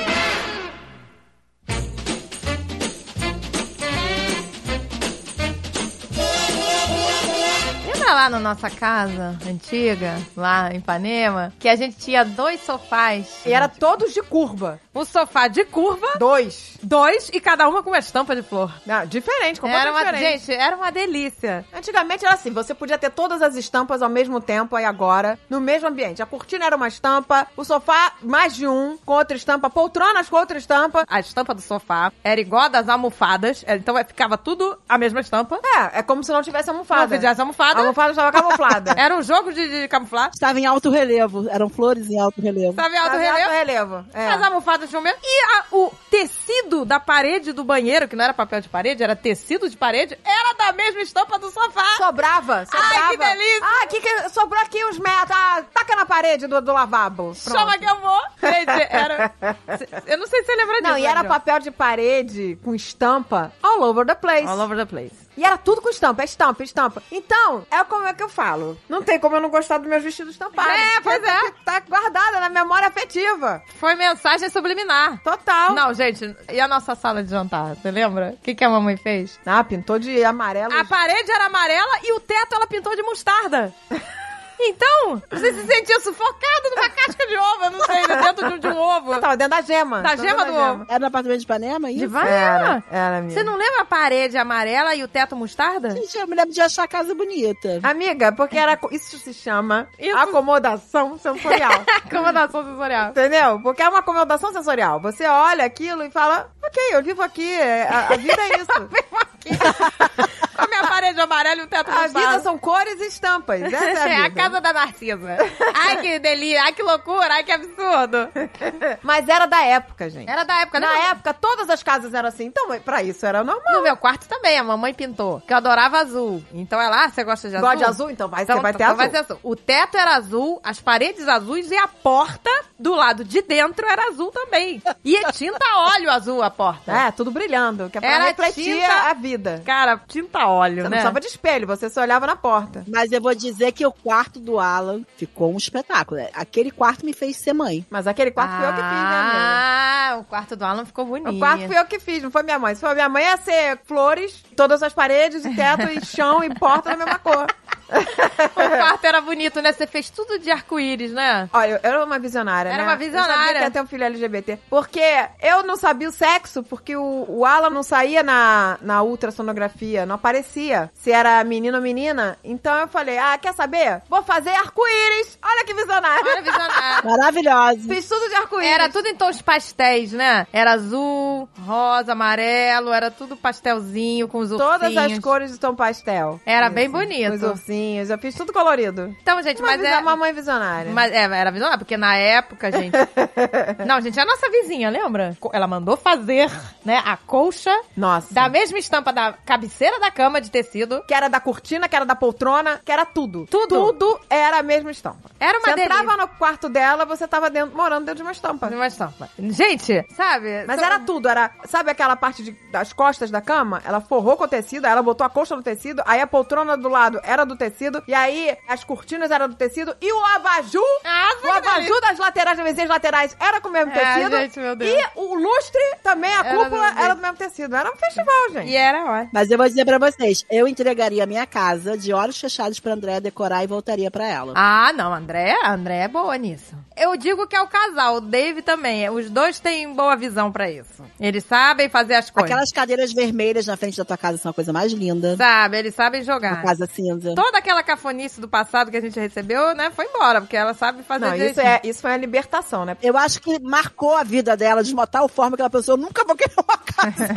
Lembra lá na nossa casa antiga, lá em Ipanema, que a gente tinha dois sofás? E era todos de curva. Um sofá de curva, Dois. dois, e cada uma com uma estampa de flor. Não, diferente, Era completamente uma, diferente. gente, era uma delícia. Antigamente era assim, você podia ter todas as estampas ao mesmo tempo aí agora, no mesmo ambiente. A cortina era uma estampa, o sofá mais de um, com outra estampa, poltronas com outra estampa. A estampa do sofá era igual a das almofadas, então ficava tudo a mesma estampa. É, é como se não tivesse almofada. Não tivesse almofada. A almofada estava camuflada. Era um jogo de, de camuflar. Estava em alto relevo. Eram flores em alto relevo. Sabe alto Tava em relevo? alto relevo. É. As almofadas tinham mesmo. E a- o tecido da parede do banheiro, que não era papel de parede, era tecido de parede, era da mesma estampa do sofá. Sobrava, sobrava. que delícia. Ah, que que sobrou aqui uns metros. Ah, taca na parede do, do lavabo. Pronto. Chama que eu vou. Gente, era... Eu não sei se você lembra disso. Não, e era papel de parede com estampa all over the place. All over the place. E era tudo com estampa, é estampa, estampa. Então, é como é que eu falo. Não tem como eu não gostar dos meus vestidos estampados. É, pois é. Tá guardada na memória afetiva. Foi mensagem subliminar. Total. Não, gente, e a nossa sala de jantar? Você lembra? O que, que a mamãe fez? Ah, pintou de amarelo. A parede era amarela e o teto ela pintou de mostarda. Então, você se sentia sufocado numa casca de ovo, eu não sei, dentro de, um- de um ovo. Tava dentro da gema. Da Tava gema do ovo. Era no apartamento de Ipanema, De isso? vanilla. Era, era, amiga. Você não lembra a parede amarela e o teto mostarda? Gente, eu me lembro de achar a casa bonita. Amiga, porque era. Isso se chama Isso- acomodação sensorial. Acomodação sensorial. Entendeu? Porque é uma acomodação sensorial. Você olha aquilo e fala, ok, eu vivo aqui, é- a, a vida é isso. Com a minha parede amarela e o teto a vida são cores e estampas. Essa é a, É a casa da Narcisa. Ai, que delícia. Ai, que loucura. Ai, que absurdo. Mas era da época, gente. Era da época, né? Na época, todas as casas eram assim. Então, pra isso era normal. No meu quarto também, a mamãe pintou. Que eu adorava azul. Então ela, ah, você gosta de azul? Gosta de azul? Então vai, Então, você vai ter então azul. vai ser azul. O teto era azul, as paredes azuis e a porta do lado de dentro era azul também. E é tinta óleo azul a porta. É, tudo brilhando, que é pra Era refletir tinta- a vida. Cara, tinta óleo, Você não né? precisava de espelho, você só olhava na porta. Mas eu vou dizer que o quarto do Alan ficou um espetáculo. Aquele quarto me fez ser mãe. Mas aquele quarto foi eu que fiz, né, amiga? Ah, o quarto do Alan ficou bonito. O quarto fui eu que fiz, não foi minha mãe. Se foi minha mãe, ia ser flores, todas as paredes, e teto, e chão, e porta da mesma cor. O quarto era bonito, né? Você fez tudo de arco-íris, né? Olha, eu era uma visionária, Era né? uma visionária. Eu sabia que ia ter um filho LGBT. Porque eu não sabia o sexo, porque o, o Alan não saía na, na ultrassonografia, não aparecia se era menino ou menina. Então eu falei, ah, quer saber? Vou fazer arco-íris. Olha que visionária. Olha, visionário. Maravilhosa. Fiz tudo de arco-íris. Era tudo em tons pastéis, né? Era azul, rosa, amarelo, era tudo pastelzinho com os ursinhos. Todas as cores de tom pastel. Era Isso. bem bonito. Os ursinhos, eu fiz tudo colorido. Então, gente, Uma mas é... mamãe visionária. Mas é, era visionária, porque na época, gente. Não, gente, a nossa vizinha, lembra? Ela mandou fazer, né, a colcha Nossa. da mesma estampa da cabeceira da cama de tecido. Que era da cortina, que era da poltrona, que era tudo. Tudo. Tudo era a mesma estampa. Era uma Você entrava no quarto dela, você tava dentro, morando dentro de uma estampa. Uma estampa. Gente, sabe? Mas era tudo, era. Sabe aquela parte de- das costas da cama? Ela forrou com o tecido, aí ela botou a coxa no tecido, aí a poltrona do lado era do tecido. E aí, as cortinas eram do tecido. E o abajur, Nossa, o abajur das laterais, das vizinhas laterais, era com o mesmo É, tecido. gente, meu Deus. E o lustre também, a Era cúpula, do- era do mesmo tecido. Era um festival, gente. E era ótimo. Mas eu vou dizer pra vocês, eu entregaria a minha casa de olhos fechados pra Andréa decorar e voltaria pra ela. Ah, não, André, André é boa nisso. Eu digo que é o casal, o Dave também. Os dois têm boa visão pra isso. Eles sabem fazer as coisas. Aquelas cadeiras vermelhas na frente da tua casa são a coisa mais linda. Sabe, eles sabem Uma jogar. casa cinza. Toda aquela cafonice do passado que a gente recebeu, né, foi embora, porque ela sabe fazer Não, isso, é, isso foi a libertação, né? Eu acho que marcou a vida dela de uma tal forma que ela pensou, nunca vou querer uma casa.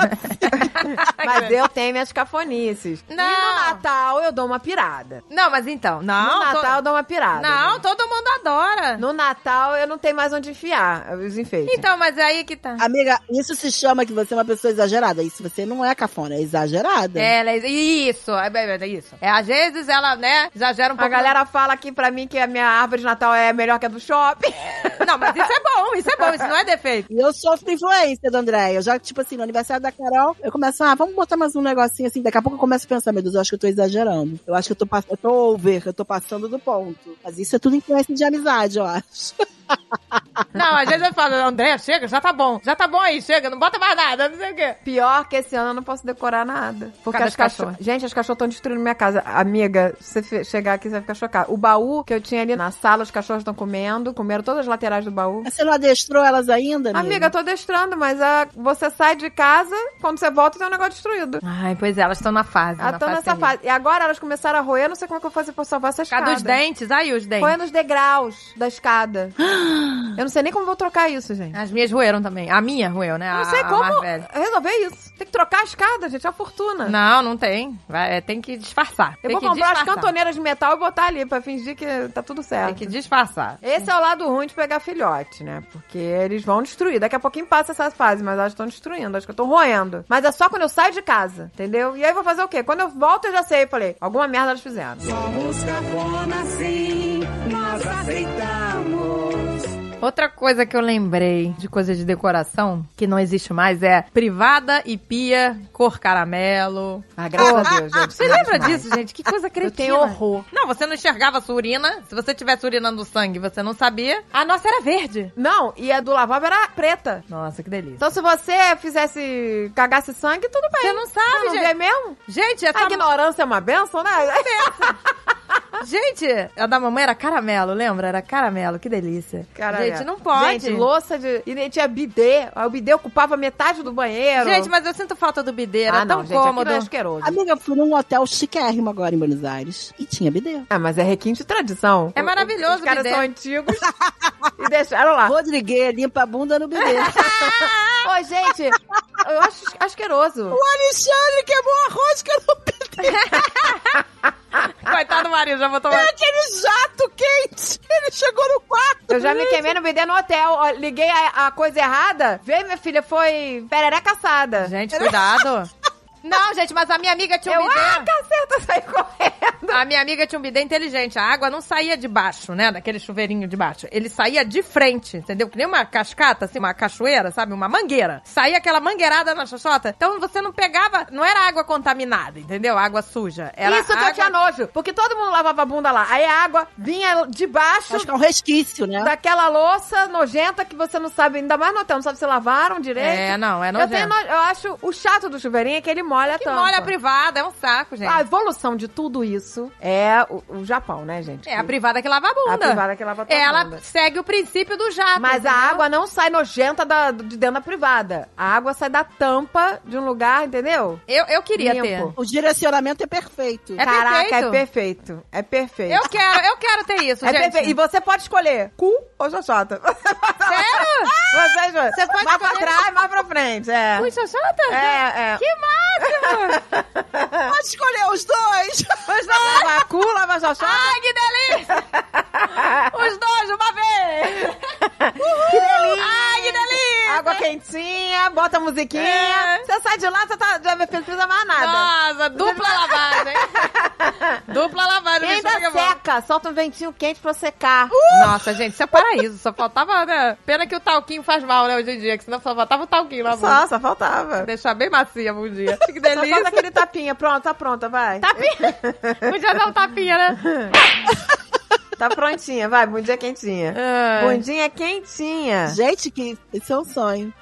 Mas eu tenho minhas cafonices. E Não. no Natal eu dou uma pirada. Não, mas então, não. no to- Natal eu dou uma pirada. Não, gente. todo mundo adora. No Natal eu não tenho mais onde enfiar os enfeites. Então, mas é aí que tá. Amiga, isso se chama que você é uma pessoa exagerada. Isso você não é cafona, é exagerada. Ela é isso, é, é, é isso. É, às vezes ela, né, exagera um A pouco. galera fala aqui pra mim que a minha árvore de Natal é melhor que a do shopping. Não, mas isso é bom, isso é bom, isso não é defeito. E eu sofro influência da Andréia. Eu já, tipo assim, no aniversário da Carol, eu começo, ah, vamos botar mais um negocinho assim. Daqui a pouco eu começo a pensar, meu Deus, eu acho que eu tô exagerando. Eu acho que eu tô, eu tô over, eu tô passando do ponto. Mas isso é tudo influência de amizade, eu acho. Não, às vezes eu falo, André, chega, já tá bom. Já tá bom aí, chega, não bota mais nada, não sei o quê. Pior que esse ano eu não posso decorar nada. Porque Cada as cachorras. Gente, as cachorras estão destruindo minha casa. Amiga, você chegar aqui, você vai ficar chocada. O baú que eu tinha ali na sala, os cachorros estão comendo. Comeram todas as laterais do baú. Mas você não adestrou elas ainda, amiga? Amiga, eu tô adestrando, mas a, você sai de casa, quando você volta, tem um negócio destruído. Ai, pois é, elas estão na fase. Elas estão nessa fase. E agora elas começaram a roer, não sei como é que eu vou fazer pra salvar essa Por escada. causa dos dentes, aí os dentes. Roendo os degraus da escada. eu não sei nem como vou trocar isso, gente. As minhas roeram também. A minha roeu, né? Eu não sei a como resolver isso. Tem que trocar a escada, gente, é uma fortuna. Não, não tem. Vai, é, tem que disfarçar. Eu tem vou que comprar as disfarçar. Cantoneiras de metal e botar ali pra fingir que tá tudo certo. Tem que disfarçar. Esse é o lado ruim de pegar filhote, né? Porque eles vão destruir. Daqui a pouquinho passa essa fase, mas elas estão destruindo. Acho que eu tô roendo. Mas é só quando eu saio de casa, entendeu? E aí eu vou fazer o quê? Quando eu volto, eu já sei. Falei, alguma merda elas fizeram. Somos cafona sim, nós aceitamos. Outra coisa que eu lembrei de coisa de decoração, que não existe mais, é privada e pia, cor caramelo. Ah, graças a Deus, gente. Você lembra disso, gente? Que coisa cretina. Eu tenho horror. Não, você não enxergava a sua urina. Se você tivesse urinando sangue, você não sabia. A nossa era verde. Não, e a do lavabo era preta. Nossa, que delícia. Então se você fizesse, cagasse sangue, tudo bem. Você não sabe, Você não gente. mesmo? Gente, é A essa... ignorância é uma benção, né? Gente, a da mamãe era caramelo, lembra? Era caramelo, que delícia. Caralho. Gente, não pode. Gente, louça de... E nem tinha bidê. Aí O bidê ocupava metade do banheiro. Gente, mas eu sinto falta do bidê, era ah, tão não, gente, aquilo cômodo. é asqueroso. Amiga, eu fui num hotel chiquérrimo agora em Buenos Aires. E tinha bidê. Ah, mas é requinte de tradição. É maravilhoso Os caras o bidê. são antigos e deixaram lá. Rodrigues limpa a bunda no bidê. Ô, gente, eu acho asqueroso. o Alexandre queimou a rosca no bidê. Coitado do marido, já botou É aquele jato quente. Ele chegou no quarto. Eu já me queimei no bidê no hotel. Ó, Liguei a, a coisa errada. Veio, minha filha, foi perereca assada. Gente, cuidado. Não, gente, mas a minha amiga tinha um Eu, bidê. ah, caceta, saí correndo. A minha amiga tinha um bidê inteligente. A água não saía de baixo, né? Daquele chuveirinho de baixo. Ele saía de frente, entendeu? Que nem uma cascata, assim, uma cachoeira, sabe? Uma mangueira. Saía aquela mangueirada na xoxota. Então você não pegava. Não era água contaminada, entendeu? Água suja. Era Isso que água... eu tinha nojo. Porque todo mundo lavava a bunda lá. Aí a água vinha de baixo Acho que é um resquício, né? daquela louça nojenta que você não sabe, ainda mais no hotel, não sabe se lavaram direito. É, não, é Eu, tenho nojento. no- eu acho o chato do chuveirinho é que ele molha a Que tampa. molha a privada, é um saco, gente. A evolução de tudo isso é o, o Japão, né, gente? É a privada que lava a bunda. A privada que lava a Ela bunda. segue o princípio do jato. Mas a entendeu? água não sai nojenta da- de dentro da privada. A água sai da tampa de um lugar, entendeu? Eu, eu queria Limpo. O direcionamento é perfeito. É Caraca, perfeito. é perfeito. É perfeito. ter. Eu quero, eu quero ter isso, É gente. perfeito. E você pode escolher cu ou xoxota. Sério? Você. Você pode mais pra escolher- trás, mais pra frente. É. Ui, xoxota? É, é. Que máximo! Pode escolher os dois. Mas não, lava cu, lava xoxota. Ai, que delícia! Os dois uma vez! que delícia. Ai, que delícia! Água quentinha, bota a musiquinha. É. Você sai de lá, você tá, já não precisa mais nada. Nossa, dupla lavagem. Dupla lavagem. E seca, solta um ventinho quente pra secar. Nossa, gente, isso é paraíso. Só faltava, né? Pena que o talquinho faz mal, né, hoje em dia. Que senão só faltava o talquinho lá. bunda. Só, só faltava. Deixar bem macia a bundinha. Que Só delícia. falta aquele tapinha. Pronto, tá pronta, vai. Tapinha. Podia dar um tapinha, né? Tá prontinha, vai, bundinha quentinha. Ai. Bundinha quentinha. Gente, que esse é um sonho.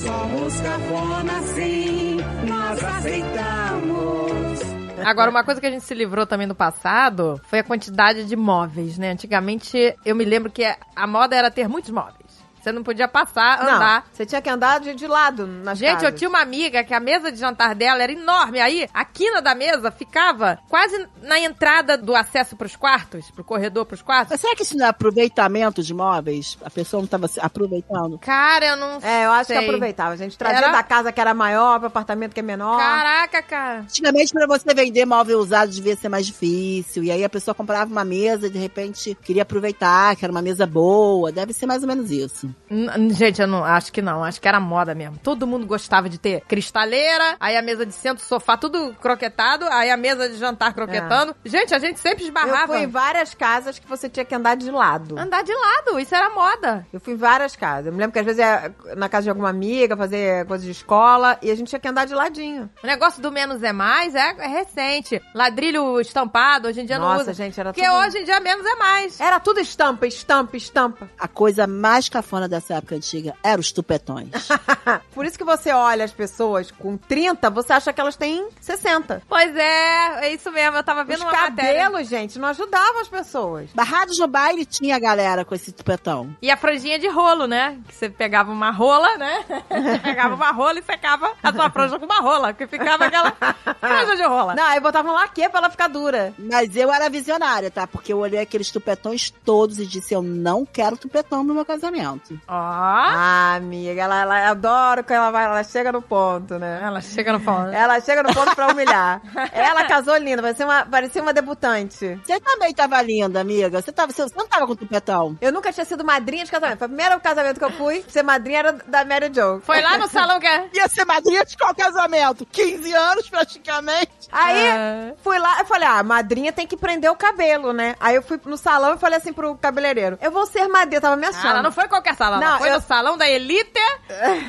Somos cafona sim, nós aceitamos. Agora, uma coisa que a gente se livrou também no passado foi a quantidade de móveis, né? Antigamente, eu me lembro que a moda era ter muitos móveis. Você não podia passar, andar. Não, você tinha que andar de, de lado nas Gente, eu casas. tinha uma amiga que a mesa de jantar dela era enorme. Aí, a quina da mesa ficava quase na entrada do acesso pros quartos, pro corredor pros quartos. Mas será que isso não é aproveitamento de móveis? A pessoa não estava aproveitando? Cara, eu não É, eu acho sei. que aproveitava. A gente trazia Era- da casa que era maior pro apartamento que é menor. Caraca, cara. Antigamente, para você vender móvel usado, devia ser mais difícil. E aí a pessoa comprava uma mesa e de repente queria aproveitar, que era uma mesa boa. Deve ser mais ou menos isso. N- Gente, eu não acho que não. Acho que era moda mesmo. Todo mundo gostava de ter cristaleira, aí a mesa de centro, sofá, tudo croquetado, aí a mesa de jantar croquetando. Gente, a gente sempre eu esbarrava. fui em várias casas que você tinha que andar de lado. Andar de lado, isso era moda. Eu fui em várias casas. Eu me lembro que às vezes ia na casa de alguma amiga, fazer coisa de escola, e a gente tinha que andar de ladinho. O negócio do menos é mais é, é recente. Ladrilho estampado, hoje em dia não Nossa, usa. gente, era Porque tudo- hoje em dia menos é mais. Era tudo estampa, estampa, estampa. A coisa mais cafona dessa época antiga eram os tupetões. Por isso que você olha as pessoas com 30, você acha que elas têm 60. Pois é, é isso mesmo. Eu tava vendo Os uma matéria. cabelos, gente, não ajudavam as pessoas. Barrados no baile tinha a galera com esse tupetão. E a franjinha de rolo, né? Que você pegava uma rola, né? Você pegava uma rola e secava a sua franja com uma rola. Que ficava aquela franja de rola. Não, aí botavam laque pra ela ficar dura. Mas eu era visionária, tá? Porque eu olhei aqueles tupetões todos e disse: eu não quero tupetão no meu casamento. Ó. Ah, amiga, ela, ela adora quando ela vai, ela chega no ponto, né? Ela chega no pão. Ela chega no ponto pra humilhar. ela casou linda, parecia uma, parecia uma debutante. Você também tava linda, amiga. Você, tava, você não tava com tupetão. Eu nunca tinha sido madrinha de casamento. Foi o primeiro casamento que eu fui, ser madrinha era da Mary Jo. Foi lá no salão que é. Ia ser madrinha de qual casamento? 15 anos, praticamente. Aí, Ah. fui lá, eu falei, ah, madrinha tem que prender o cabelo, né? Aí eu fui no salão e falei assim pro cabeleireiro, eu vou ser madrinha, tava me achando. Ela não foi qualquer Não, ela foi eu- salão da Elite,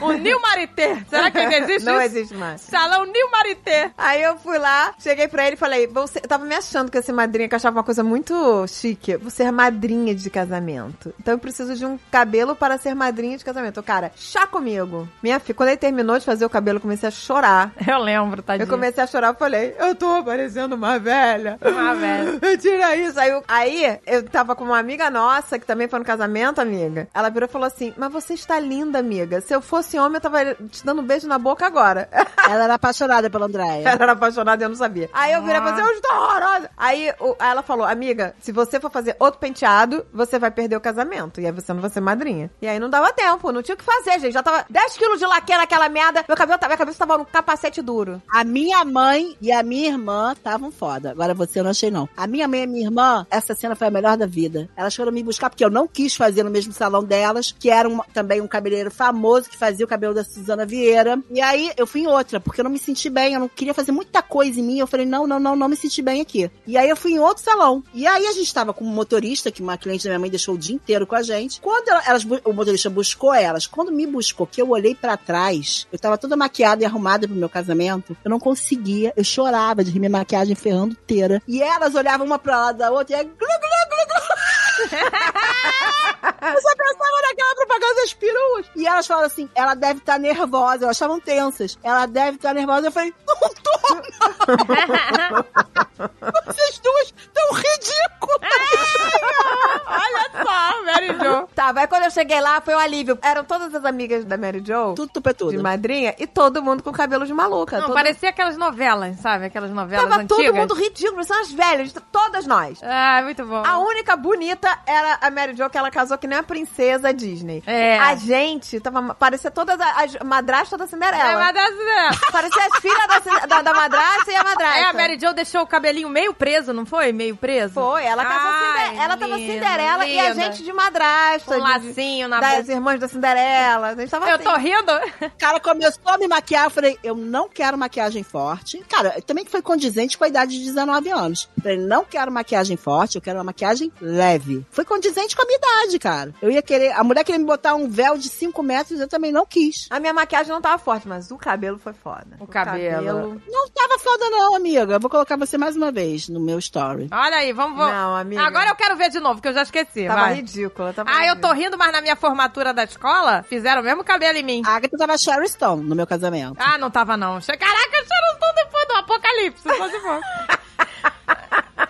o New Marité. Será que ainda existe Não isso? existe mais. Salão New Marité. Aí eu fui lá, cheguei pra ele e falei, você, eu tava me achando que ia ser madrinha, que eu achava uma coisa muito chique. Você é madrinha de casamento. Então eu preciso de um cabelo para ser madrinha de casamento. O cara, chá comigo. Minha filha, quando ele terminou de fazer o cabelo, eu comecei a chorar. Eu lembro, tadinho. Eu comecei a chorar, eu falei, eu tô parecendo uma velha. Uma velha. Tira isso. Aí eu, aí eu tava com uma amiga nossa, que também foi no casamento, amiga. Ela virou e falou assim, mas você está linda, amiga. Se eu fosse homem, eu tava te dando um beijo na boca agora. Ela era apaixonada pela Andréia. Ela era apaixonada e eu não sabia. Aí eu virei e falei assim, eu estou horrorosa. Aí, o- ela falou, amiga, se você for fazer outro penteado, você vai perder o casamento. E aí você não vai ser madrinha. E aí não dava tempo, não tinha o que fazer, gente. Já tava 10 quilos de laque naquela merda. Meu cabelo, minha cabeça tava num capacete duro. A minha mãe e a minha irmã estavam foda. Agora você eu não achei, não. A minha mãe e a minha irmã, essa cena foi a melhor da vida. Elas foram me buscar porque eu não quis fazer no mesmo salão delas, que era um- também um cabeleireiro famoso que fazia o cabelo da Suzana Vieira. E aí eu fui em outra, porque eu não me senti bem, eu não queria fazer muita coisa em mim. Eu falei, não, não, não, não me senti bem aqui. E aí eu fui em outro salão. E aí a gente tava com um motorista, que uma cliente da minha mãe deixou o dia inteiro com a gente. Quando ela- elas, o motorista buscou elas, quando me buscou, que eu olhei pra trás, eu tava toda maquiada e arrumada pro meu casamento, eu não conseguia, eu chorava de rir minha maquiagem ferrando inteira. E elas olhavam uma pra lá da outra e aí, glu, glu, glu, glu. Eu só pensava naquela propaganda das peruas. E elas falaram assim: ela deve estar nervosa. Elas estavam tensas. Ela deve estar nervosa. Eu falei: não tô, não. Vocês duas tão ridículas. Olha só, Mary Jo. Tá, vai quando eu cheguei lá, foi um alívio. Eram todas as amigas da Mary Jo, Tudo tupetudo. de madrinha, e todo mundo com cabelo de maluca. Não, todo... parecia aquelas novelas, sabe? Aquelas novelas Tava antigas. todo mundo ridículo, são as velhas, todas nós. Ah, muito bom. A única bonita era a Mary Jo, que ela casou que nem a princesa Disney. É. A gente tava. Parecia todas as, as madrastas da Cinderela. É, mas das- Parecia as filhas da, da, da madrasta e a madrasta. é, a Mary Jo deixou o cabelinho meio preso, não foi? Meio preso? Foi, ela tava, Ai, Cinde- ela tava linda, Cinderela e a linda. gente de madrasta. Um lacinho na das boca. irmãs da Cinderela. A gente tava Eu assim. tô rindo? O cara começou a me maquiar, eu falei, eu não quero maquiagem forte. Cara, também foi condizente com a idade de 19 anos. Eu Falei, não quero maquiagem forte, eu quero uma maquiagem leve. Foi condizente com a minha idade, cara. Eu ia querer, a mulher queria me botar um véu de 5 metros, eu também não quis. A minha maquiagem não tava forte, mas o cabelo foi foda. O cabelo. Não tava foda não, amiga. Eu vou colocar você mais uma vez no meu story. Olha aí, vamos... vamos. Não, amiga. Agora eu quero ver de novo, que eu já esqueci. Tava vai. ridícula. Tava Ah, eu tô ridícula. rindo, mas na minha formatura da escola, fizeram o mesmo cabelo em mim. A Agatha tava Sherry Stone no meu casamento. Ah, não tava não. Caraca, eles tão depois do apocalipse. Só de boa.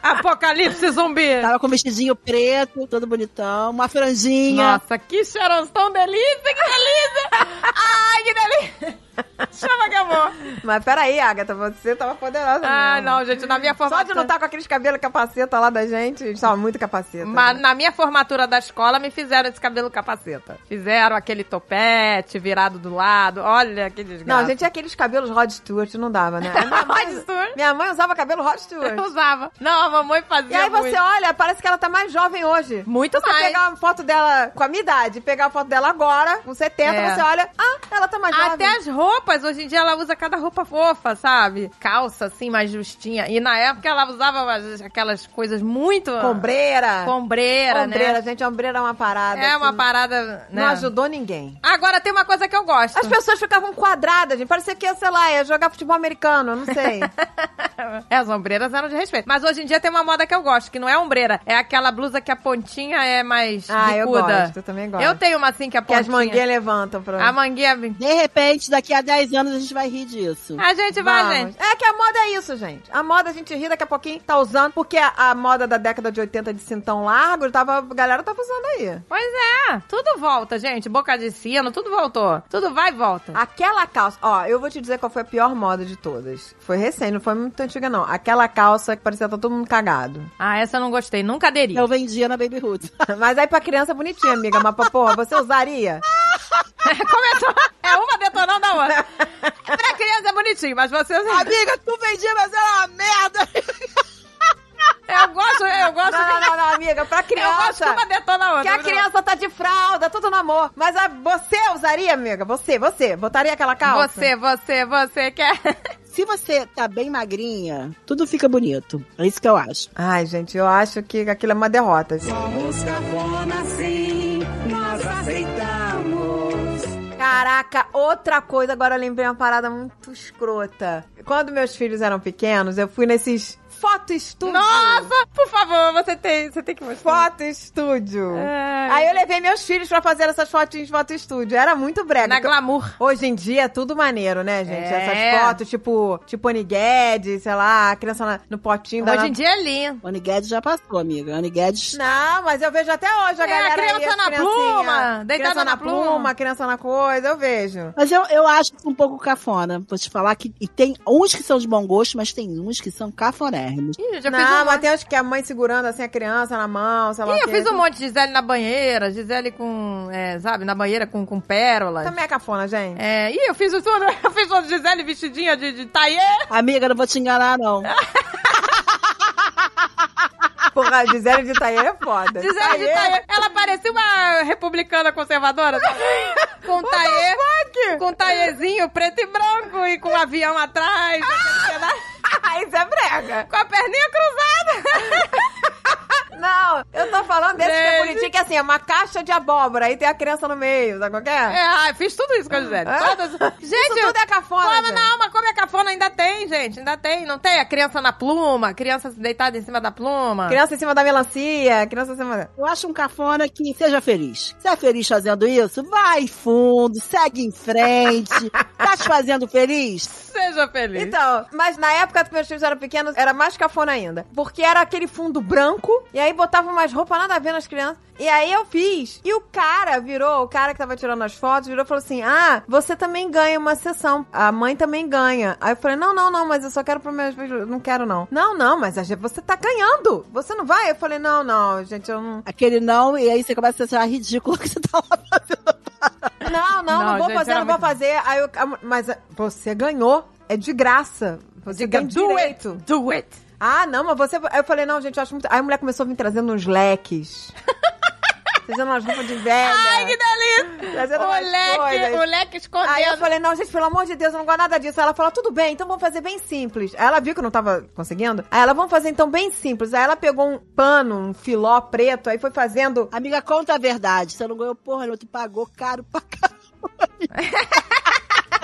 apocalipse zumbi. Tava com um vestidinho preto, todo bonitão, uma franjinha. Nossa, que cheirão tão delícia, que delícia. Ai, que delícia. Chama que amor. Mas peraí, Agatha, você tava poderosa Ah, mesmo. não, gente, na minha Só formatura... de não estar com aqueles cabelos capaceta lá da gente, a gente tava muito capaceta. Mas né? na minha formatura da escola me fizeram esse cabelo capaceta. Fizeram aquele topete virado do lado. Olha que desgraça. Não, a gente tinha aqueles cabelos Rod Stewart, não dava, né? A Minha mãe, Rod Stewart. minha mãe usava cabelo Rod Stewart. Eu usava. Não, a mamãe fazia E aí você muito. olha, parece que ela tá mais jovem hoje. Muito você mais. pegar uma foto dela com a minha idade, pegar a foto dela agora, com 70, É. você olha, ah, ela tá mais jovem. Até as roupas, hoje em dia ela usa cada roupa fofa, sabe? Calça, assim, mais justinha. E na época ela usava aquelas coisas muito... Combreira. Combreira, Ombreira, né? gente, ombreira é uma parada. É uma assim, parada, né? Não ajudou ninguém. Agora tem uma coisa que eu gosto. As pessoas ficavam quadradas, gente. Parecia que ia, sei lá, ia jogar futebol americano, não sei. É, as ombreiras eram de respeito. Mas hoje em dia tem uma moda que eu gosto, que não é ombreira. É aquela blusa que a pontinha é mais Ah, eu bicuda. gosto, eu também gosto. Eu tenho uma assim que a que pontinha... as manguinhas levantam pra... A manguinha... De repente, daqui a 10 anos a gente vai rir disso. A gente vai, Vamos. gente. É que a moda é isso, gente. A moda a gente ri, daqui a pouquinho tá usando, porque a, a moda da década de 80 de cintão largo, tava, a galera tava usando aí. Pois é, tudo volta, gente. Boca de sino, tudo voltou. Tudo vai e volta. Aquela calça, ó, eu vou te dizer qual foi a pior moda de todas. Foi recente, não foi muito antiga, não. Aquela calça que parecia que tá todo mundo cagado. Ah, essa eu não gostei. Nunca aderi. Eu vendia na Baby Hood. Mas aí pra criança é bonitinha, amiga. Mas pra porra, você usaria? Começou. É uma detonando a outra. pra criança é bonitinho, mas você... Amiga, tu vendia, mas era uma merda. Eu gosto, eu gosto... Não, não, não, não, amiga. Pra Eu gosto que criança. uma detona a outra. Que a criança tá de fralda, tudo no amor. Mas a, você usaria, amiga? Você, você. Botaria aquela calça? Você, você, você quer... Se você tá bem magrinha, tudo fica bonito. É isso que eu acho. Ai, gente, eu acho que aquilo é uma derrota. assim. Somos cafona sim, nós aceitamos. Caraca, outra coisa, agora eu lembrei uma parada muito escrota. Quando meus filhos eram pequenos, eu fui nesses foto estúdio. Nossa, por favor, você tem, você tem que mostrar. Foto estúdio. É. Aí eu levei meus filhos pra fazer essas fotinhas de foto estúdio. Era muito brega. Na glamour. Hoje em dia é tudo maneiro, né, gente? É. Essas fotos, tipo, tipo Annie Guedes, sei lá, a criança na- no potinho da... Hoje em dia é lindo. O Annie Guedes já passou, amiga. Annie Guedes. Não, mas eu vejo até hoje a É, galera a criança aí, na pluma, deitada criança na na pluma, pluma. criança na coisa, eu vejo. Mas eu, eu acho isso um pouco cafona. Vou te falar que e tem uns que são de bom gosto, mas tem uns que são cafonérrimos. Ih, eu já não, um mas tem os que a mãe segurando assim a criança na mão, sei lá Ih, o eu fiz um monte de Gisele na banheira, Gisele com, é, sabe, na banheira com, com pérolas. Também é cafona, gente. É, ih, eu fiz tudo, eu fiz uma Gisele vestidinha de, de taie. Amiga, não vou te enganar, não. Porra, Gisele de Itaí é foda. Gisele de taie. Ela parecia uma republicana conservadora, sabe? Com taie, com taiezinho preto e branco e com um avião atrás. pedaço, Isso é brega. com a perninha cruzada. Não, eu tô falando desse que é Gente. bonitinho, que é assim, é uma caixa de abóbora, aí tem a criança no meio, sabe qual que é? É, fiz tudo isso com a Gisele. É? Todas... Gente, Isso tudo é cafona, Como gente. não, mas como é cafona ainda tem, gente. Ainda tem, não tem? A criança na pluma, criança deitada em cima da pluma. Criança em cima da melancia, criança em cima da... Eu acho um cafona que seja feliz. Se é feliz fazendo isso, vai fundo, segue em frente. tá te fazendo feliz? Seja feliz. Então, mas na época que meus filhos eram pequenos, era mais cafona ainda. Porque era aquele fundo branco, e aí aí botava umas roupas nada a ver nas crianças. E aí eu fiz. E o cara virou, o cara que tava tirando as fotos, virou e falou assim: Ah, você também ganha uma sessão. A mãe também ganha. Aí eu falei: Não, não, não, mas eu só quero pro meu. Não quero, não. Não, não, mas você tá ganhando. Você não vai? Eu falei: Não, não, gente, eu não. Aquele não, e aí você começa a achar ridículo que você tá lá fazendo. Não, não, não, Não, vou gente, fazer, não vou fazer. Aí eu, mas você ganhou. É de graça. Você tem do direito. it, do it. Ah, não, mas você. Aí eu falei, não, gente, eu acho muito. Aí a mulher começou a vir trazendo uns leques. Fazendo umas roupas de velha. Ai, que delícia! Trazendo O leque, coisas. o leque escondendo. Aí eu falei, não, gente, pelo amor de Deus, eu não gosto nada disso. Aí ela falou, tudo bem, então vamos fazer bem simples. Aí ela viu que eu não tava conseguindo. Aí ela, vamos fazer então bem simples. Aí ela pegou um pano, um filó preto, aí foi fazendo. Amiga, conta a verdade. Você não ganhou porra, não. Tu pagou caro pra caramba.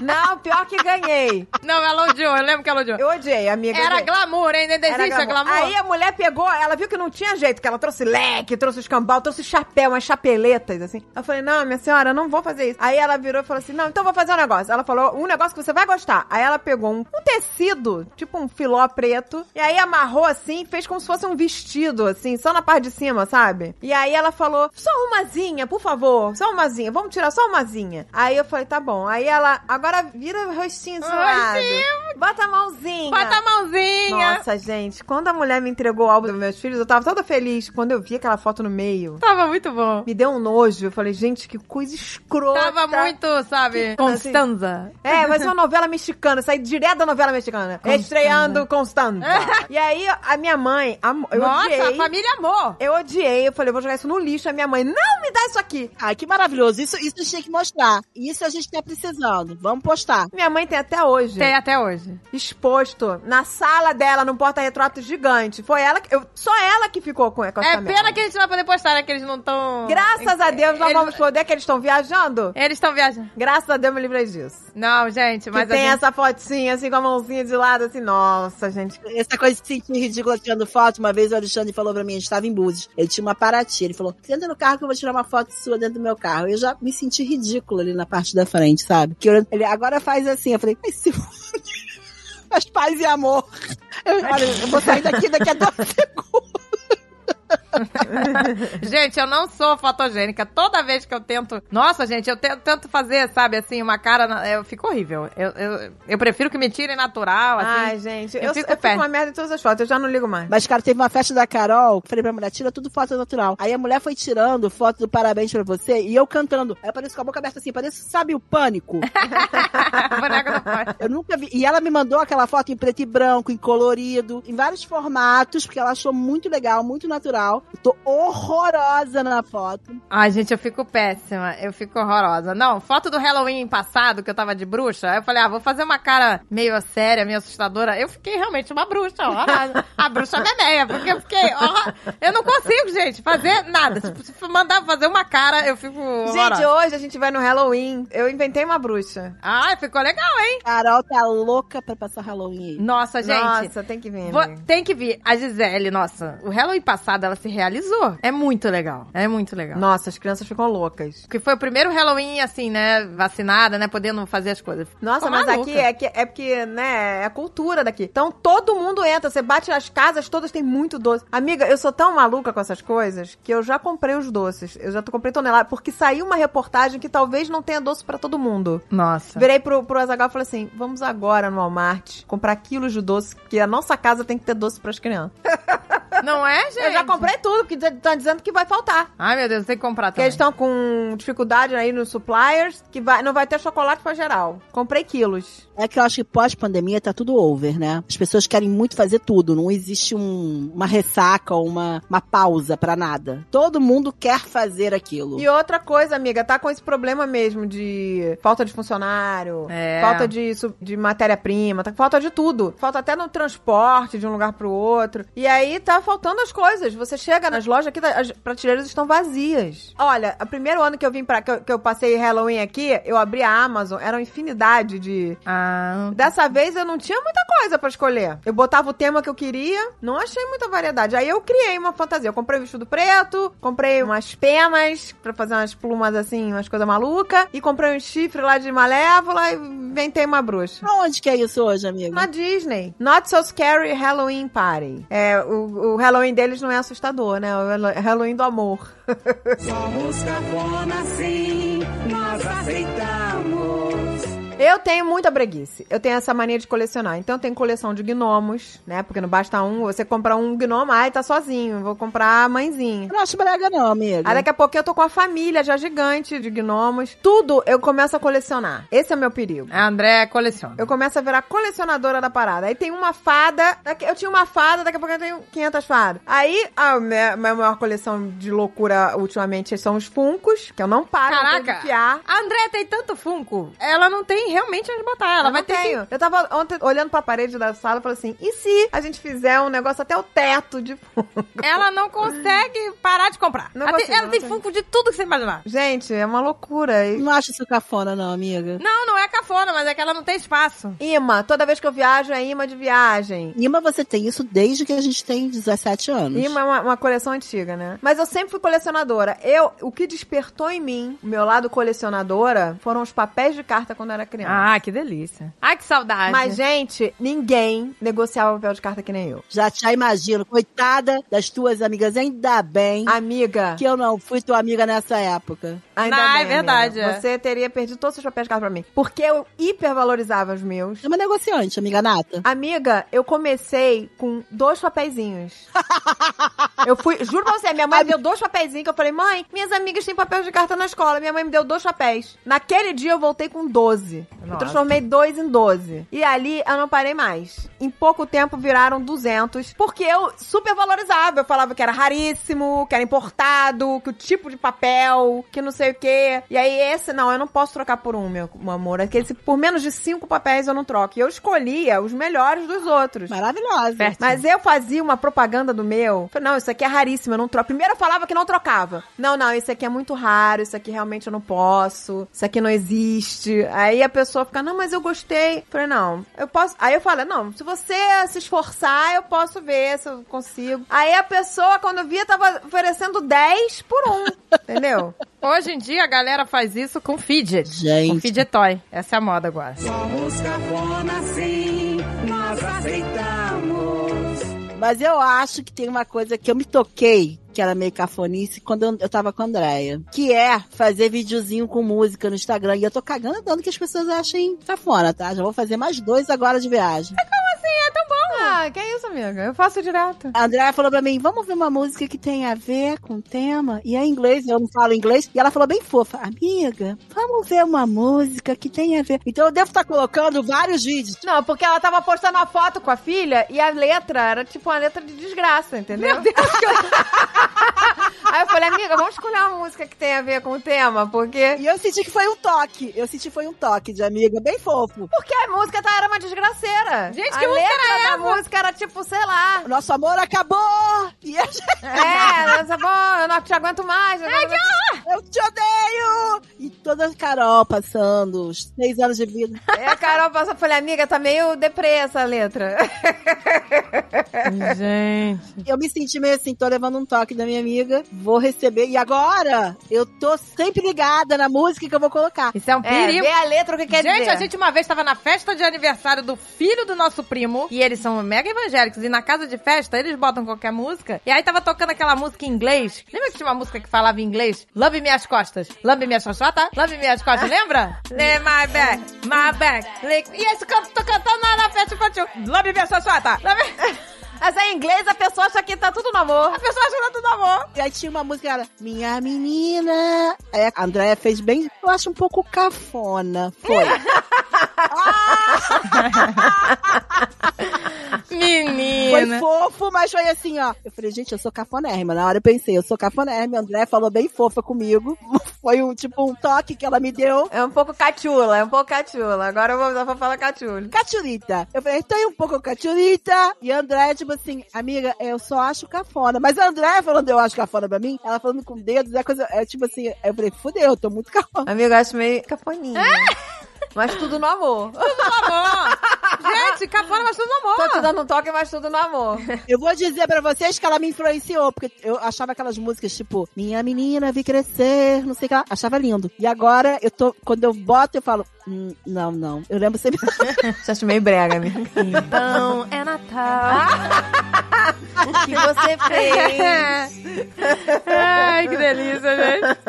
Não, pior que ganhei. Não, ela odiou, eu lembro que ela odiou. Eu odiei, amiga. Era odiei. glamour, ainda existe a glamour. Aí a mulher pegou, ela viu que não tinha jeito, que ela trouxe leque, trouxe escambau, trouxe chapéu, umas chapeletas, assim. Eu falei, não, minha senhora, eu não vou fazer isso. Aí ela virou e falou assim, não, então eu vou fazer um negócio. Ela falou, um negócio que você vai gostar. Aí ela pegou um, um tecido, tipo um filó preto, e aí amarrou assim, fez como se fosse um vestido, assim, só na parte de cima, sabe? E aí ela falou, só umazinha, por favor, só umazinha, vamos tirar só umazinha. Aí eu falei, tá bom. Aí ela, agora vira o rostinho do seu lado. Bota a mãozinha. Bota a mãozinha. Nossa, gente, quando a mulher me entregou o álbum dos meus filhos, eu tava toda feliz. Quando eu vi aquela foto no meio, Tava muito bom. me deu um nojo. Eu falei, gente, que coisa escrota. Tava muito, sabe, Constanza. É, mas é uma novela mexicana, saí direto da novela mexicana. Estreando Constanza. e aí, a minha mãe, a- eu Nossa, odiei. a família amou. Eu odiei, eu falei, vou jogar isso no lixo. A minha mãe, não me dá isso aqui. Ai, que maravilhoso. Isso, isso a gente tem que mostrar. Isso a gente tá precisando. Vamos postar. Minha mãe tem até hoje. Tem até hoje. Exposto na sala dela, num porta-retrato gigante. Foi ela que. Eu, só ela que ficou com, com essa É merda. pena que a gente não vai poder postar, né? Que eles não estão... Graças a Deus, nós Eles- vamos poder, que eles estão viajando. Eles estão viajando. Graças a Deus me livrei disso. Não, gente, Que mas tem a gente... essa fotinha, assim, com a mãozinha de lado, assim, nossa, gente. Essa coisa de se sentir ridícula tirando foto, uma vez o Alexandre falou pra mim, a gente tava em Búzios, ele tinha uma Paraty, ele falou, senta no carro que eu vou tirar uma foto sua dentro do meu carro. Eu já me senti ridícula ali na parte da frente, sabe? Que eu- ele agora faz assim, eu falei, mas se Mas paz e amor. Eu, olha, eu vou sair daqui daqui a dois segundos. Gente, eu não sou fotogênica. Toda vez que eu tento. Nossa, gente, eu te- tento fazer, sabe, assim, uma cara. na- Eu fico horrível. Eu, eu, eu prefiro que me tirem natural, assim. Ai, gente, eu, eu eu fico fico, pé. uma merda em todas as fotos, eu já não ligo mais. Mas, cara, teve uma festa da Carol, falei pra mulher, tira tudo foto natural. Aí a mulher foi tirando foto do parabéns pra você e eu cantando. Aí eu pareço com a boca aberta assim, parece, sabe, o pânico. Eu nunca vi. E ela me mandou aquela foto em preto e branco, em colorido, em vários formatos, porque ela achou muito legal, muito natural. Eu tô horrorosa na foto. Ai, gente, eu fico péssima. Eu fico horrorosa. Não, foto do Halloween passado, que eu tava de bruxa. Aí eu falei, ah, vou fazer uma cara meio séria, meio assustadora. Eu fiquei realmente uma bruxa, horrorosa. A bruxa memeia, porque eu fiquei. horror- Eu não consigo, gente, fazer nada. Se se mandar fazer uma cara, eu fico. Gente, horrorosa. hoje a gente vai no Halloween. Eu inventei uma bruxa. Ai, ficou legal, hein? Carol tá louca pra passar Halloween aí. Nossa, gente. Nossa, tem que vir. Vou- tem que vir. A Gisele, nossa, o Halloween passado ela se realizou. É muito legal. É muito legal. Nossa, as crianças ficam loucas. Porque foi o primeiro Halloween, assim, né? Vacinada, né? Podendo fazer as coisas. Nossa, Ficou mas maluca. aqui é, que, é porque, né, é a cultura daqui. Então todo mundo entra, você bate nas casas, todas tem muito doce. Amiga, eu sou tão maluca com essas coisas que eu já comprei os doces. Eu já comprei tonelada, porque saiu uma reportagem que talvez não tenha doce pra todo mundo. Nossa. Virei pro, pro Azagal e falei assim: vamos agora no Walmart comprar quilos de doce, porque a nossa casa tem que ter doce pras crianças. Não é, gente? Eu já comprei tudo, porque estão dizendo que vai faltar. Ai, meu Deus, tem que comprar Porque também. eles estão com dificuldade aí nos suppliers, que vai, não vai ter chocolate pra geral. Comprei quilos. É que eu acho que pós-pandemia tá tudo over, né? As pessoas querem muito fazer tudo. Não existe um- uma ressaca ou uma, uma pausa pra nada. Todo mundo quer fazer aquilo. E outra coisa, amiga, tá com esse problema mesmo de falta de funcionário, É. falta de, de matéria-prima, tá com falta de tudo. Falta até no transporte de um lugar pro outro. E aí tá faltando as coisas. Você chega nas lojas aqui, as prateleiras estão vazias. Olha, o primeiro ano que eu vim pra que eu, que eu passei Halloween aqui, eu abri a Amazon, era uma infinidade de. Ah, Dessa vez eu não tinha muita coisa pra escolher. Eu botava o tema que eu queria, não achei muita variedade. Aí eu criei uma fantasia. Eu comprei um vestido preto, comprei umas penas pra fazer umas plumas assim, umas coisas malucas, e comprei um chifre lá de malévola e inventei uma bruxa. Aonde que é isso hoje, amigo? Na Disney. Not So Scary Halloween Party. É, o, o Halloween deles não é assustador, né? O Hallo- Halloween do amor. Somos cafona sim, nós aceitamos. Eu tenho muita breguice. Eu tenho essa mania de colecionar. Então eu tenho coleção de gnomos, né? Porque não basta um, você compra um gnomo, ai, tá sozinho. Vou comprar a mãezinha. Eu não acho brega, não, amiga. Aí daqui a pouco eu tô com a família já gigante de gnomos. Tudo eu começo a colecionar. Esse é o meu perigo. A André coleciona. Eu começo a virar colecionadora da parada. Aí tem uma fada. Eu tinha uma fada, daqui a pouco eu tenho 500 fadas. Aí a minha, minha maior coleção de loucura ultimamente são os funcos, que eu não paro de Caraca, enfiar. a André tem tanto Funko, ela não tem realmente onde botar. Ela Eu vai não ter tenho. Eu tava ontem olhando pra parede da sala e falei assim: e se a gente fizer um negócio até o teto de funko? que... Ela não consegue parar de comprar. Não ela tem, consigo, ela não tem. Funko de tudo que você imaginar. Gente, é uma loucura. E- Não acho isso cafona, não, amiga. Não, não é cafona, mas é que ela não tem espaço. Imã, toda vez que eu viajo é imã de viagem. Ima, você tem isso desde que a gente tem 17 anos. Imã é uma, uma coleção antiga, né? Mas eu sempre fui colecionadora. Eu, o que despertou em mim, o meu lado colecionadora, foram os papéis de carta quando eu era criança. Ah, que delícia. Ai, que saudade. Mas, gente, ninguém negociava papel de carta que nem eu. Já te imagino. Coitada das tuas amigas. Ainda bem Amiga, que eu não fui tua amiga nessa época. ainda Não, bem, é verdade, amiga. é. Você teria perdido todos os seus papéis de carta pra mim. Porque eu hipervalorizava os meus. É uma negociante, amiga Nata. Amiga, eu comecei com dois papeizinhos. eu fui, juro pra você, minha mãe me deu dois papeizinhos que eu falei, mãe, minhas amigas têm papel de carta na escola. Minha mãe me deu dois papéis. Naquele dia eu voltei com 12. Eu Nossa. transformei dois em 12. E ali eu não parei mais. Em pouco tempo viraram 200, porque eu super valorizava. Eu falava que era raríssimo, que era importado, que o tipo de papel, que não sei o quê. E aí esse, não, eu não posso trocar por um, meu, meu amor. Aquele, se por menos de cinco papéis eu não troco. E eu escolhia os melhores dos outros. Maravilhosa. Mas eu fazia uma propaganda do meu. Falei, não, isso aqui é raríssimo, eu não troco. Primeiro eu falava que não trocava. Não, não, isso aqui é muito raro, isso aqui realmente eu não posso, isso aqui não existe. Aí a pessoa fica, não, mas eu gostei. Falei, não, eu posso. Aí eu falei, não, se você se esforçar, eu posso ver se eu consigo. Aí a pessoa, quando via, tava oferecendo 10 por um. entendeu? Hoje em dia a galera faz isso com fidget. Gente. Com fidget toy. Essa é a moda agora. Somos cafona sim, nós aceitamos. Mas eu acho que tem uma coisa que eu me toquei, que era meio cafonice, quando eu, eu tava com a Andrea. Que é fazer videozinho com música no Instagram. E eu tô cagando dando que as pessoas achem cafona, tá? Já vou fazer mais dois agora de viagem. Ah, que isso, amiga? Eu faço direto. A Andrea falou pra mim, vamos ver uma música que tem a ver com o tema. E é em inglês, eu não falo inglês. E ela falou bem fofa, amiga, vamos ver uma música que tem a ver. Então eu devo estar colocando vários vídeos. Não, porque ela tava postando uma foto com a filha e a letra era tipo uma letra de desgraça, entendeu? Meu Deus, Aí eu falei, amiga, vamos escolher uma música que tenha a ver com o tema, porque. E eu senti que foi um toque. Eu senti que foi um toque de amiga, bem fofo. Porque a música tá, era uma desgraceira. Gente, a que música letra da música era tipo, sei lá. Nosso amor acabou! E a gente- É, essa bom, eu não te aguento mais. Ai, que eu te odeio! Toda a Carol passando os seis anos de vida. Aí a Carol passou falei, amiga, tá meio deprê essa letra. Gente. Eu me senti meio assim, tô levando um toque da minha amiga, vou receber. E agora, eu tô sempre ligada na música que eu vou colocar. Isso é um É, perigo. vê a letra, o que quer gente, dizer. a gente uma vez tava na festa de aniversário do filho do nosso primo, e eles são mega evangélicos, e na casa de festa eles botam qualquer música, e aí tava tocando aquela música em inglês. Lembra que tinha uma música que falava em inglês? Lambe minhas costas. Lambe minhas costas, Lambe minhas costas, lembra? Lay my back, my back. lick- E esse canto, tô cantando lá na festa infantil. Lambe minhas costas, Lambe... Mas é em inglês, a pessoa acha que tá tudo no amor. A pessoa achando tudo amor. E aí tinha uma música, era Minha Menina. Aí a Andréia fez bem, eu acho um pouco cafona. Foi. Foi Menina. fofo, mas foi assim, ó. Eu falei, gente, eu sou cafonérrima. Na hora eu pensei, eu sou cafonérrima. A André falou bem fofa comigo. Foi um, tipo, um toque que ela me deu. É um pouco cachula, é um pouco cachula. Agora eu vou dar pra falar cachula. Cachurita. Eu falei, tem um pouco cachurita. E a André, tipo assim, amiga, eu só acho cafona. Mas a André falando eu acho cafona pra mim, ela falando com dedos, é coisa, é tipo assim, eu falei, fudeu, eu tô muito cafona. Amigo, eu acho meio cafoninha. Mas tudo no amor. Tudo amor. Gente, cafona, mas tudo amor. Tô te dando um toque, mas tudo no amor. Eu vou dizer pra vocês que ela me influenciou, porque eu achava aquelas músicas tipo, minha menina vi crescer, não sei o que lá, achava lindo. E agora eu tô, quando eu boto, eu falo, Hum, não, não. Eu lembro sempre. Você acha meio brega, amiga. Então, é Natal. O que você fez? Ai, que delícia, gente.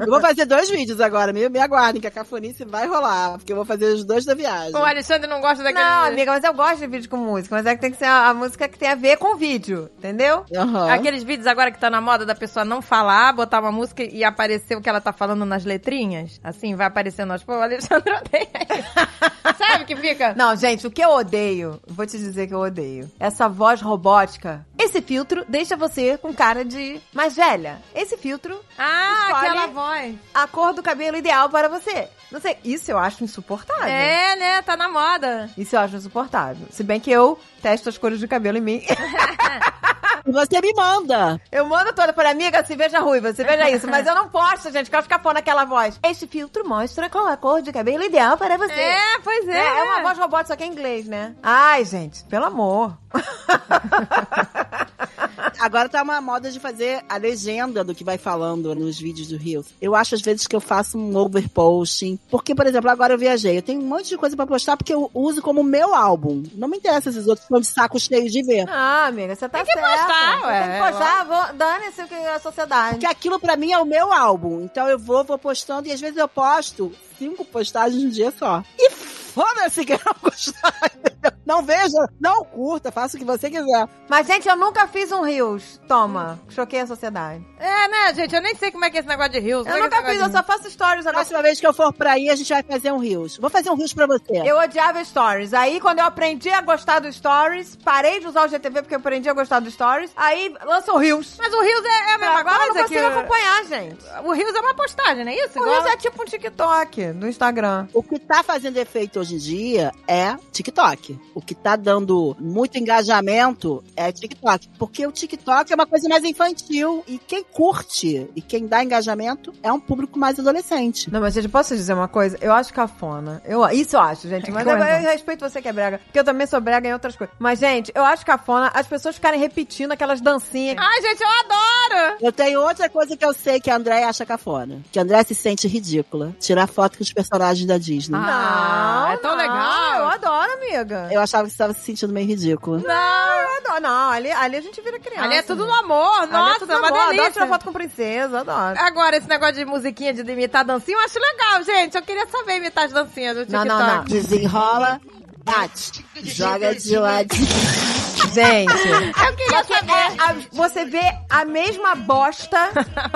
Eu vou fazer dois vídeos agora. Me, me aguardem, que a cafonice vai rolar. Porque eu vou fazer os dois da viagem. O Alexandre não gosta daquele... Não, amiga, mas eu gosto de vídeo com música. Mas é que tem que ser a, a música que tem a ver com o vídeo, entendeu? Aham. Aqueles vídeos agora que tá na moda da pessoa não falar, botar uma música e aparecer o que ela tá falando nas letrinhas. Assim, vai aparecendo aos... Pô, o Alexandre odeia isso. Sabe que fica... Não, gente, o que eu odeio, vou te dizer que eu odeio. Essa voz robótica. Esse filtro deixa você com cara de mais velha. Esse filtro, Ah, aquela voz. a cor do cabelo ideal para você. Não sei, isso eu acho insuportável. É, né? Tá na moda. Isso eu acho insuportável. Se bem que eu testo as cores de cabelo em mim. E você me manda. Eu mando toda para amiga, se veja ruiva, se veja isso. Mas eu não posto, gente, que eu ficar pondo aquela voz. Este filtro mostra qual a cor de cabelo ideal para você. É, pois é. É, é uma voz robótica, só que é em inglês, né? Ai, gente, pelo amor. Agora tá uma moda de fazer a legenda do que vai falando nos vídeos do Rios. Eu acho às vezes que eu faço um overposting. Porque, por exemplo, agora eu viajei. Eu tenho um monte de coisa pra postar porque eu uso como meu álbum. Não me interessa se os outros estão de saco cheio de ver. Ah, amiga, você tá Tem que certa. Postar, Você ué, Tem que postar, vou- dane-se o que é a sociedade. Porque aquilo pra mim é o meu álbum. Então eu vou, vou postando e às vezes eu posto cinco postagens no dia só. E foda-se que eu não gostar. entendeu? Não veja, não curta, faça o que você quiser. Mas, gente, eu nunca fiz um Rios. Toma, choquei a sociedade. É, né, gente? Eu nem sei como é que é esse negócio de rios. Eu nunca fiz, eu só faço stories agora. Próxima vez que eu for pra aí, a gente vai fazer um Rios. Vou fazer um Rios pra você. Eu odiava stories. Aí, quando eu aprendi a gostar dos stories, parei de usar o GTV porque eu aprendi a gostar dos stories. Aí, lança o Rios. Mas o rios é, é a mesma Agora eu coisa não que... consigo acompanhar, gente. O rios é uma postagem, não é isso? O Igual- Rios é tipo um TikTok do Instagram. O que tá fazendo efeito hoje em dia é TikTok. O que tá dando muito engajamento é TikTok. Porque o TikTok é uma coisa mais infantil. E quem curte e quem dá engajamento é um público mais adolescente. Não, mas gente, posso dizer uma coisa? Eu acho cafona. Eu, isso eu acho, gente. Mas eu, eu respeito você que é brega. Porque eu também sou brega em outras coisas. Mas, gente, eu acho cafona as pessoas ficarem repetindo aquelas dancinhas. Ai, gente, eu adoro! Eu tenho outra coisa que eu sei que a André acha cafona. Que a André se sente ridícula. Tirar foto com os personagens da Disney. Ah, é tão legal. Eu adoro, amiga. Eu achava que você estava se sentindo meio ridícula. Não, eu adoro. Não, ali, ali a gente vira criança. Ali é tudo no amor. Ali é Nossa, tudo é uma amor. Adoro delícia. tirar foto com princesa, adoro. Agora, esse negócio de musiquinha, de imitar dancinha, eu acho legal, gente. Eu queria saber imitar as dancinhas do Não, TikTok. não, não. Desenrola, bate, joga de ladinho. Gente, Eu queria que saber. é a- você vê a mesma bosta,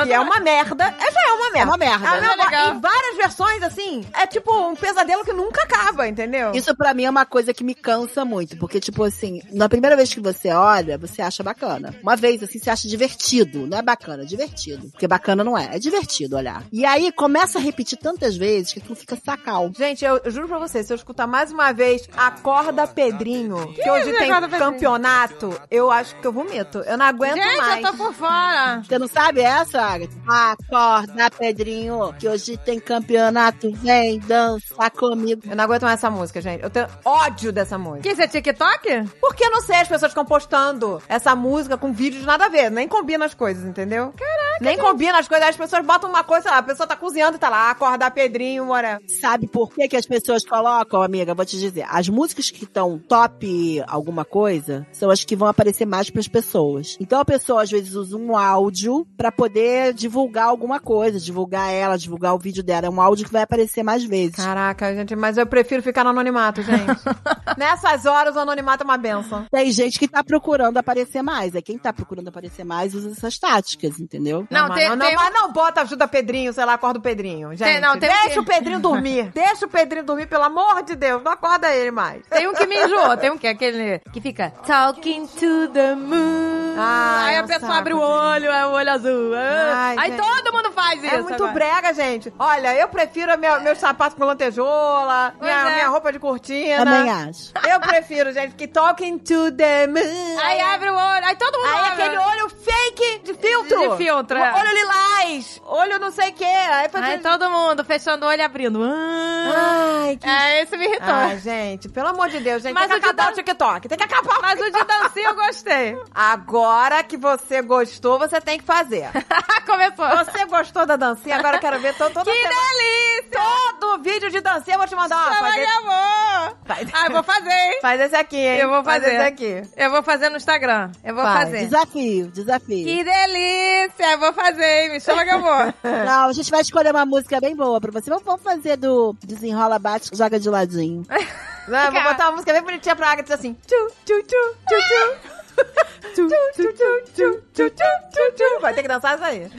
que é uma merda. É, já é uma merda. É uma merda. É legal. bo- Em várias versões, assim. É tipo um pesadelo que nunca acaba, entendeu? Isso pra mim é uma coisa que me cansa muito, porque, tipo assim, na primeira vez que você olha, você acha bacana. Uma vez, assim, você acha divertido. Não é bacana, é divertido. Porque bacana não é, é divertido olhar. E aí começa a repetir tantas vezes que aquilo fica sacal. Gente, eu, eu juro pra você, se eu escutar mais uma vez Acorda Pedrinho, que, hoje é tem Acorda Campeonato, eu acho que eu vomito. Eu não aguento Gente, mais. eu tô por fora. Você não sabe essa, Agatha? Acorda, Pedrinho, que hoje tem campeonato. Vem dançar comigo. Eu não aguento mais essa música, gente. Eu tenho ódio dessa música. Que isso é TikTok? Porque eu não sei, as pessoas ficam postando essa música com vídeos nada a ver. Nem combina as coisas, entendeu? Caraca. Nem combina as coisas. As pessoas botam uma coisa, sei lá, a pessoa tá cozinhando e tá lá, acordar Pedrinho, whatever. Sabe por que, que as pessoas colocam, amiga? Vou te dizer. As músicas que estão top alguma coisa são as que vão aparecer mais pras pessoas. Então a pessoa às vezes usa um áudio pra poder divulgar alguma coisa, divulgar ela, divulgar o vídeo dela. É um áudio que vai aparecer mais vezes. Caraca, gente, mas eu prefiro ficar no anonimato, gente. Nessas horas, o anonimato é uma benção. Tem gente que tá procurando aparecer mais. É quem tá procurando aparecer mais usa essas táticas, entendeu? Não, mas tem- não, tem- mas não bota ajuda Pedrinho, sei lá, acorda o Pedrinho. Gente, Tem- não, tem deixa que- o Pedrinho dormir. deixa o Pedrinho dormir, pelo amor de Deus. Não acorda ele mais. Tem um que me enjoou, tem um que é aquele que fica Talking to the moon. Ai, aí é a pessoa saco. abre o olho, é o olho azul. Ah. Ai, aí gente. todo mundo faz isso. É muito agora. brega, gente. Olha, eu prefiro minha, meus sapatos com lantejola, minha, é. minha roupa de cortina. Também acho. Eu prefiro, gente, que talking to the moon. Aí abre o olho, aí todo mundo Aí abre. aquele olho fake de filtro. De filtro, é. Olho lilás. Olho não sei o quê. Aí, Aí todo mundo fechando o olho e abrindo. Ah. Ai, que... É, esse me irritou. Ai, gente, pelo amor de Deus, gente. Mas tem que o de acabar dan- o TikTok. Tem que acabar. Mas o de dancinha eu gostei. Agora que você gostou, você tem que fazer. Começou. Você gostou da dancinha? Agora eu quero ver to- toda Que semana. delícia! Todo vídeo de dancinha eu vou te mandar uma. Chama Faz, de esse- amor! Faz- Ah, eu vou fazer, hein? faz esse aqui, hein? Eu vou Faz fazer. esse aqui. Eu vou fazer no Instagram. Eu vou Faz. fazer. Desafio, desafio. Que delícia! Eu vou fazer, hein? Me chama que eu vou. Não, a gente vai escolher uma música bem boa pra você. Vamos, fazer do Desenrola Bate, joga de ladinho. Não, eu vou botar uma música bem bonitinha pra Agatha assim. Tchu, tchu, tchu, tchu, tchu. Vai ter que dançar isso aí.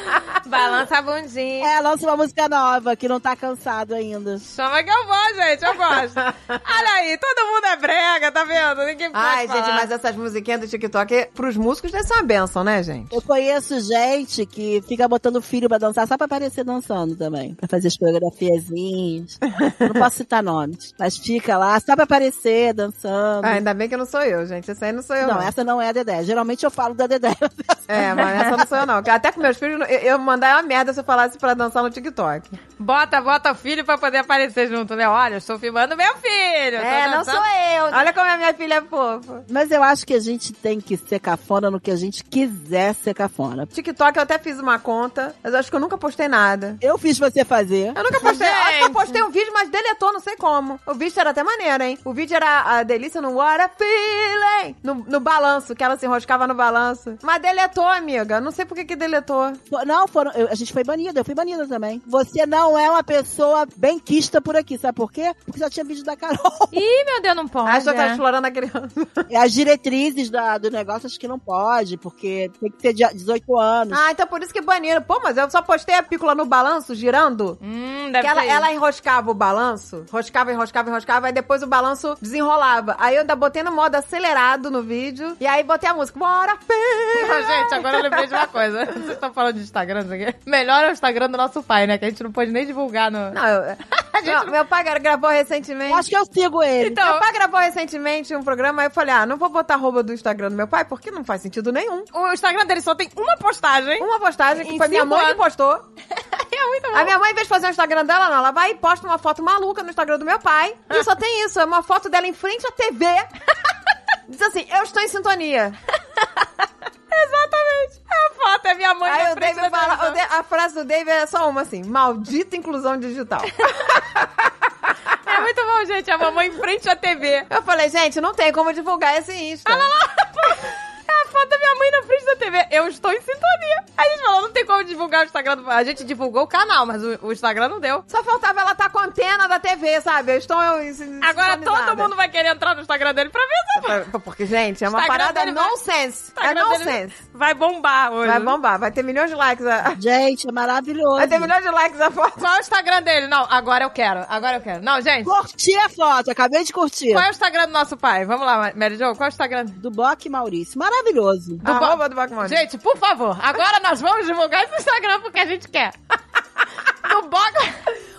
Balança a bundinha. É, lança uma música nova, que não tá cansado ainda. Chama que eu vou, gente. Eu gosto. Olha aí, todo mundo é brega, tá vendo? Ninguém pode Ai, falar. gente, mas essas musiquinhas do TikTok, pros músicos, deve ser uma benção, né, gente? Eu conheço gente que fica botando filho pra dançar só pra aparecer dançando também. Pra fazer as coreografiazinhas. não posso citar nomes. Mas fica lá só pra aparecer, dançando. Ah, ainda bem que não sou eu, gente. Essa aí não sou eu, não. não, essa não é a Dedé. Geralmente eu falo da Dedé. É, mas essa não sou eu, não. Até com meus filhos, eu, mandar uma merda se eu falasse pra dançar no TikTok. Bota, bota o filho pra poder aparecer junto, né? Olha, eu estou filmando meu filho. É, não sou eu. Olha como a minha filha é fofa. Mas eu acho que a gente tem que ser cafona no que a gente quiser ser cafona. TikTok eu até fiz uma conta, mas eu acho que eu nunca postei nada. Eu fiz você fazer. Eu nunca postei. Gente. Acho que eu postei um vídeo, mas deletou, não sei como. O vídeo era até maneiro, hein? O vídeo era a delícia no What a Feeling! No, no balanço, que ela se enroscava no balanço. Mas deletou, amiga. Não sei por que que deletou. Fo- Não, foram, eu- a gente foi banida, eu fui banida também. Você não é uma pessoa bem quista por aqui, sabe por quê? Porque só tinha vídeo da Carol. Ih, meu Deus, não pode. Acho que eu tava é. explorando a criança. E As diretrizes da- do negócio acho que não pode, porque tem que ter de 18 anos. Ah, então por isso que baniram. Pô, mas eu só postei a pícola no balanço, girando. Hum, deve Que ela, ela enroscava o balanço, enroscava, enroscava, enroscava, aí depois o balanço desenrolava. Aí eu ainda botei no modo acelerado no vídeo, e aí botei a música, bora, pé! gente, agora eu lembrei de uma coisa. Vocês estão falando de Instagram, não sei o quê. Melhor é o Instagram do nosso pai, né? Que a gente não pode nem divulgar no. Não, eu, não, meu pai gra- gravou recentemente. Eu acho que eu sigo ele. Então, Meu pai gravou recentemente um programa, aí eu falei, ah, não vou botar arroba do Instagram do meu pai, porque não faz sentido nenhum. o Instagram dele só tem uma postagem. Uma postagem que Em foi minha mãe que postou. É muito bom. A minha mãe, em vez de fazer o Instagram dela, não, ela vai e posta uma foto maluca no Instagram do meu pai. E só tem isso, é uma foto dela em frente à TV. Diz assim, eu estou em sintonia. Exatamente. A foto é minha mãe Aí na o David da fala, o a frase do David é só uma assim, maldita inclusão digital. É muito bom, gente. A mamãe em frente à TV. Eu falei, gente, não tem como divulgar esse Insta. É a foto da minha mãe na frente da TV. Eu estou em sintonia. Aí a gente falou, não tem como divulgar o Instagram do... A gente divulgou o canal, mas o, o Instagram não deu. Só faltava ela estar com a antena da TV, sabe? Eu estou eu, Agora todo mundo vai querer entrar no Instagram dele pra ver se Pra- Porque, gente, é uma Instagram parada dele vai- nonsense. É nonsense. vai bombar hoje. Vai bombar, vai ter milhões de likes. A... Gente, é maravilhoso. Vai ter milhões de likes a foto. Qual é o Instagram dele? Não, agora eu quero. Agora eu quero. Não, gente. Curti a foto, acabei de curtir. Qual é o Instagram do nosso pai? Vamos lá, Mary Jo. Qual é o Instagram? Do Bock Maurício. Maravilhoso. Do Bo- Arroba do Bacmone. Gente, por favor, agora nós vamos divulgar esse Instagram porque a gente quer. Do Boga.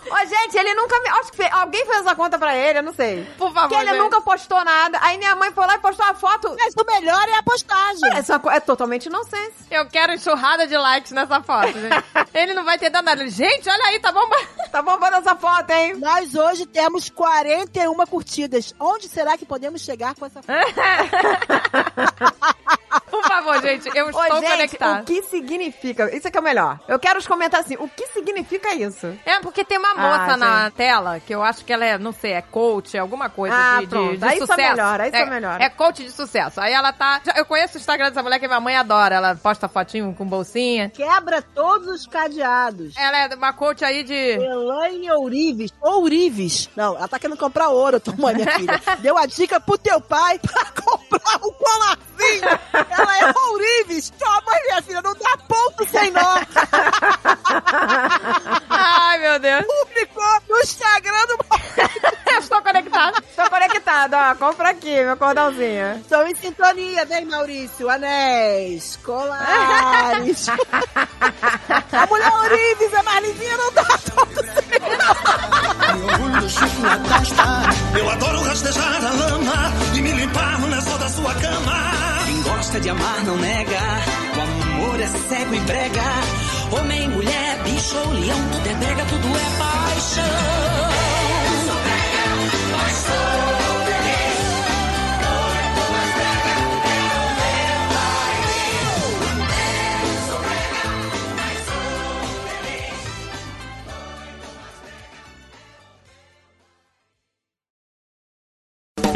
Ô, gente, ele nunca me... Acho que alguém fez essa conta pra ele, eu não sei. Por favor, Porque ele gente. nunca postou nada. Aí minha mãe foi lá e postou a foto. Mas o melhor é a postagem. Essa é, é totalmente nonsense. Eu quero enxurrada de likes nessa foto, gente. Ele não vai ter dado nada. Ele, Gente, olha aí, tá bom? Tá bombando essa foto, hein? Nós hoje temos 41 curtidas. Onde será que podemos chegar com essa foto? Por favor, gente, eu Ô, estou gente, conectada. o que significa? Isso aqui é o melhor. Eu quero os comentários assim. O que significa isso? É, porque tem uma moça Ah, na gente. tela que eu acho que ela é, não sei, é coach, é alguma coisa Ah, de, de, pronto. de Aí isso é sucesso. melhor, aí isso é melhor. É coach de sucesso. Aí ela tá. Eu conheço o Instagram dessa mulher que minha mãe adora. Ela posta fotinho com bolsinha. Quebra todos os cadeados. Ela é uma coach aí de. Elaine Ourives. Ourives. Não, ela tá querendo comprar ouro, tua mãe, minha filha. Deu a dica pro teu pai pra comprar um colarzinho. Ela é Ourives. Tua mãe, minha filha, não dá ponto sem nó. Ai, meu Deus. Publicou no Instagram do estou conectada. Tô conectado, ó. Compra aqui, meu cordãozinho. Estou em sintonia, vem, Maurício. Anéis, colares. a mulher Ourives, a Marlizinha, não dá ponto sem na testa. Eu adoro rastejar a lama e me limpar no lençol da sua cama. Gosta de amar não nega, o amor é cego e brega. Homem, mulher, bicho ou leão, tudo é brega, tudo é paixão.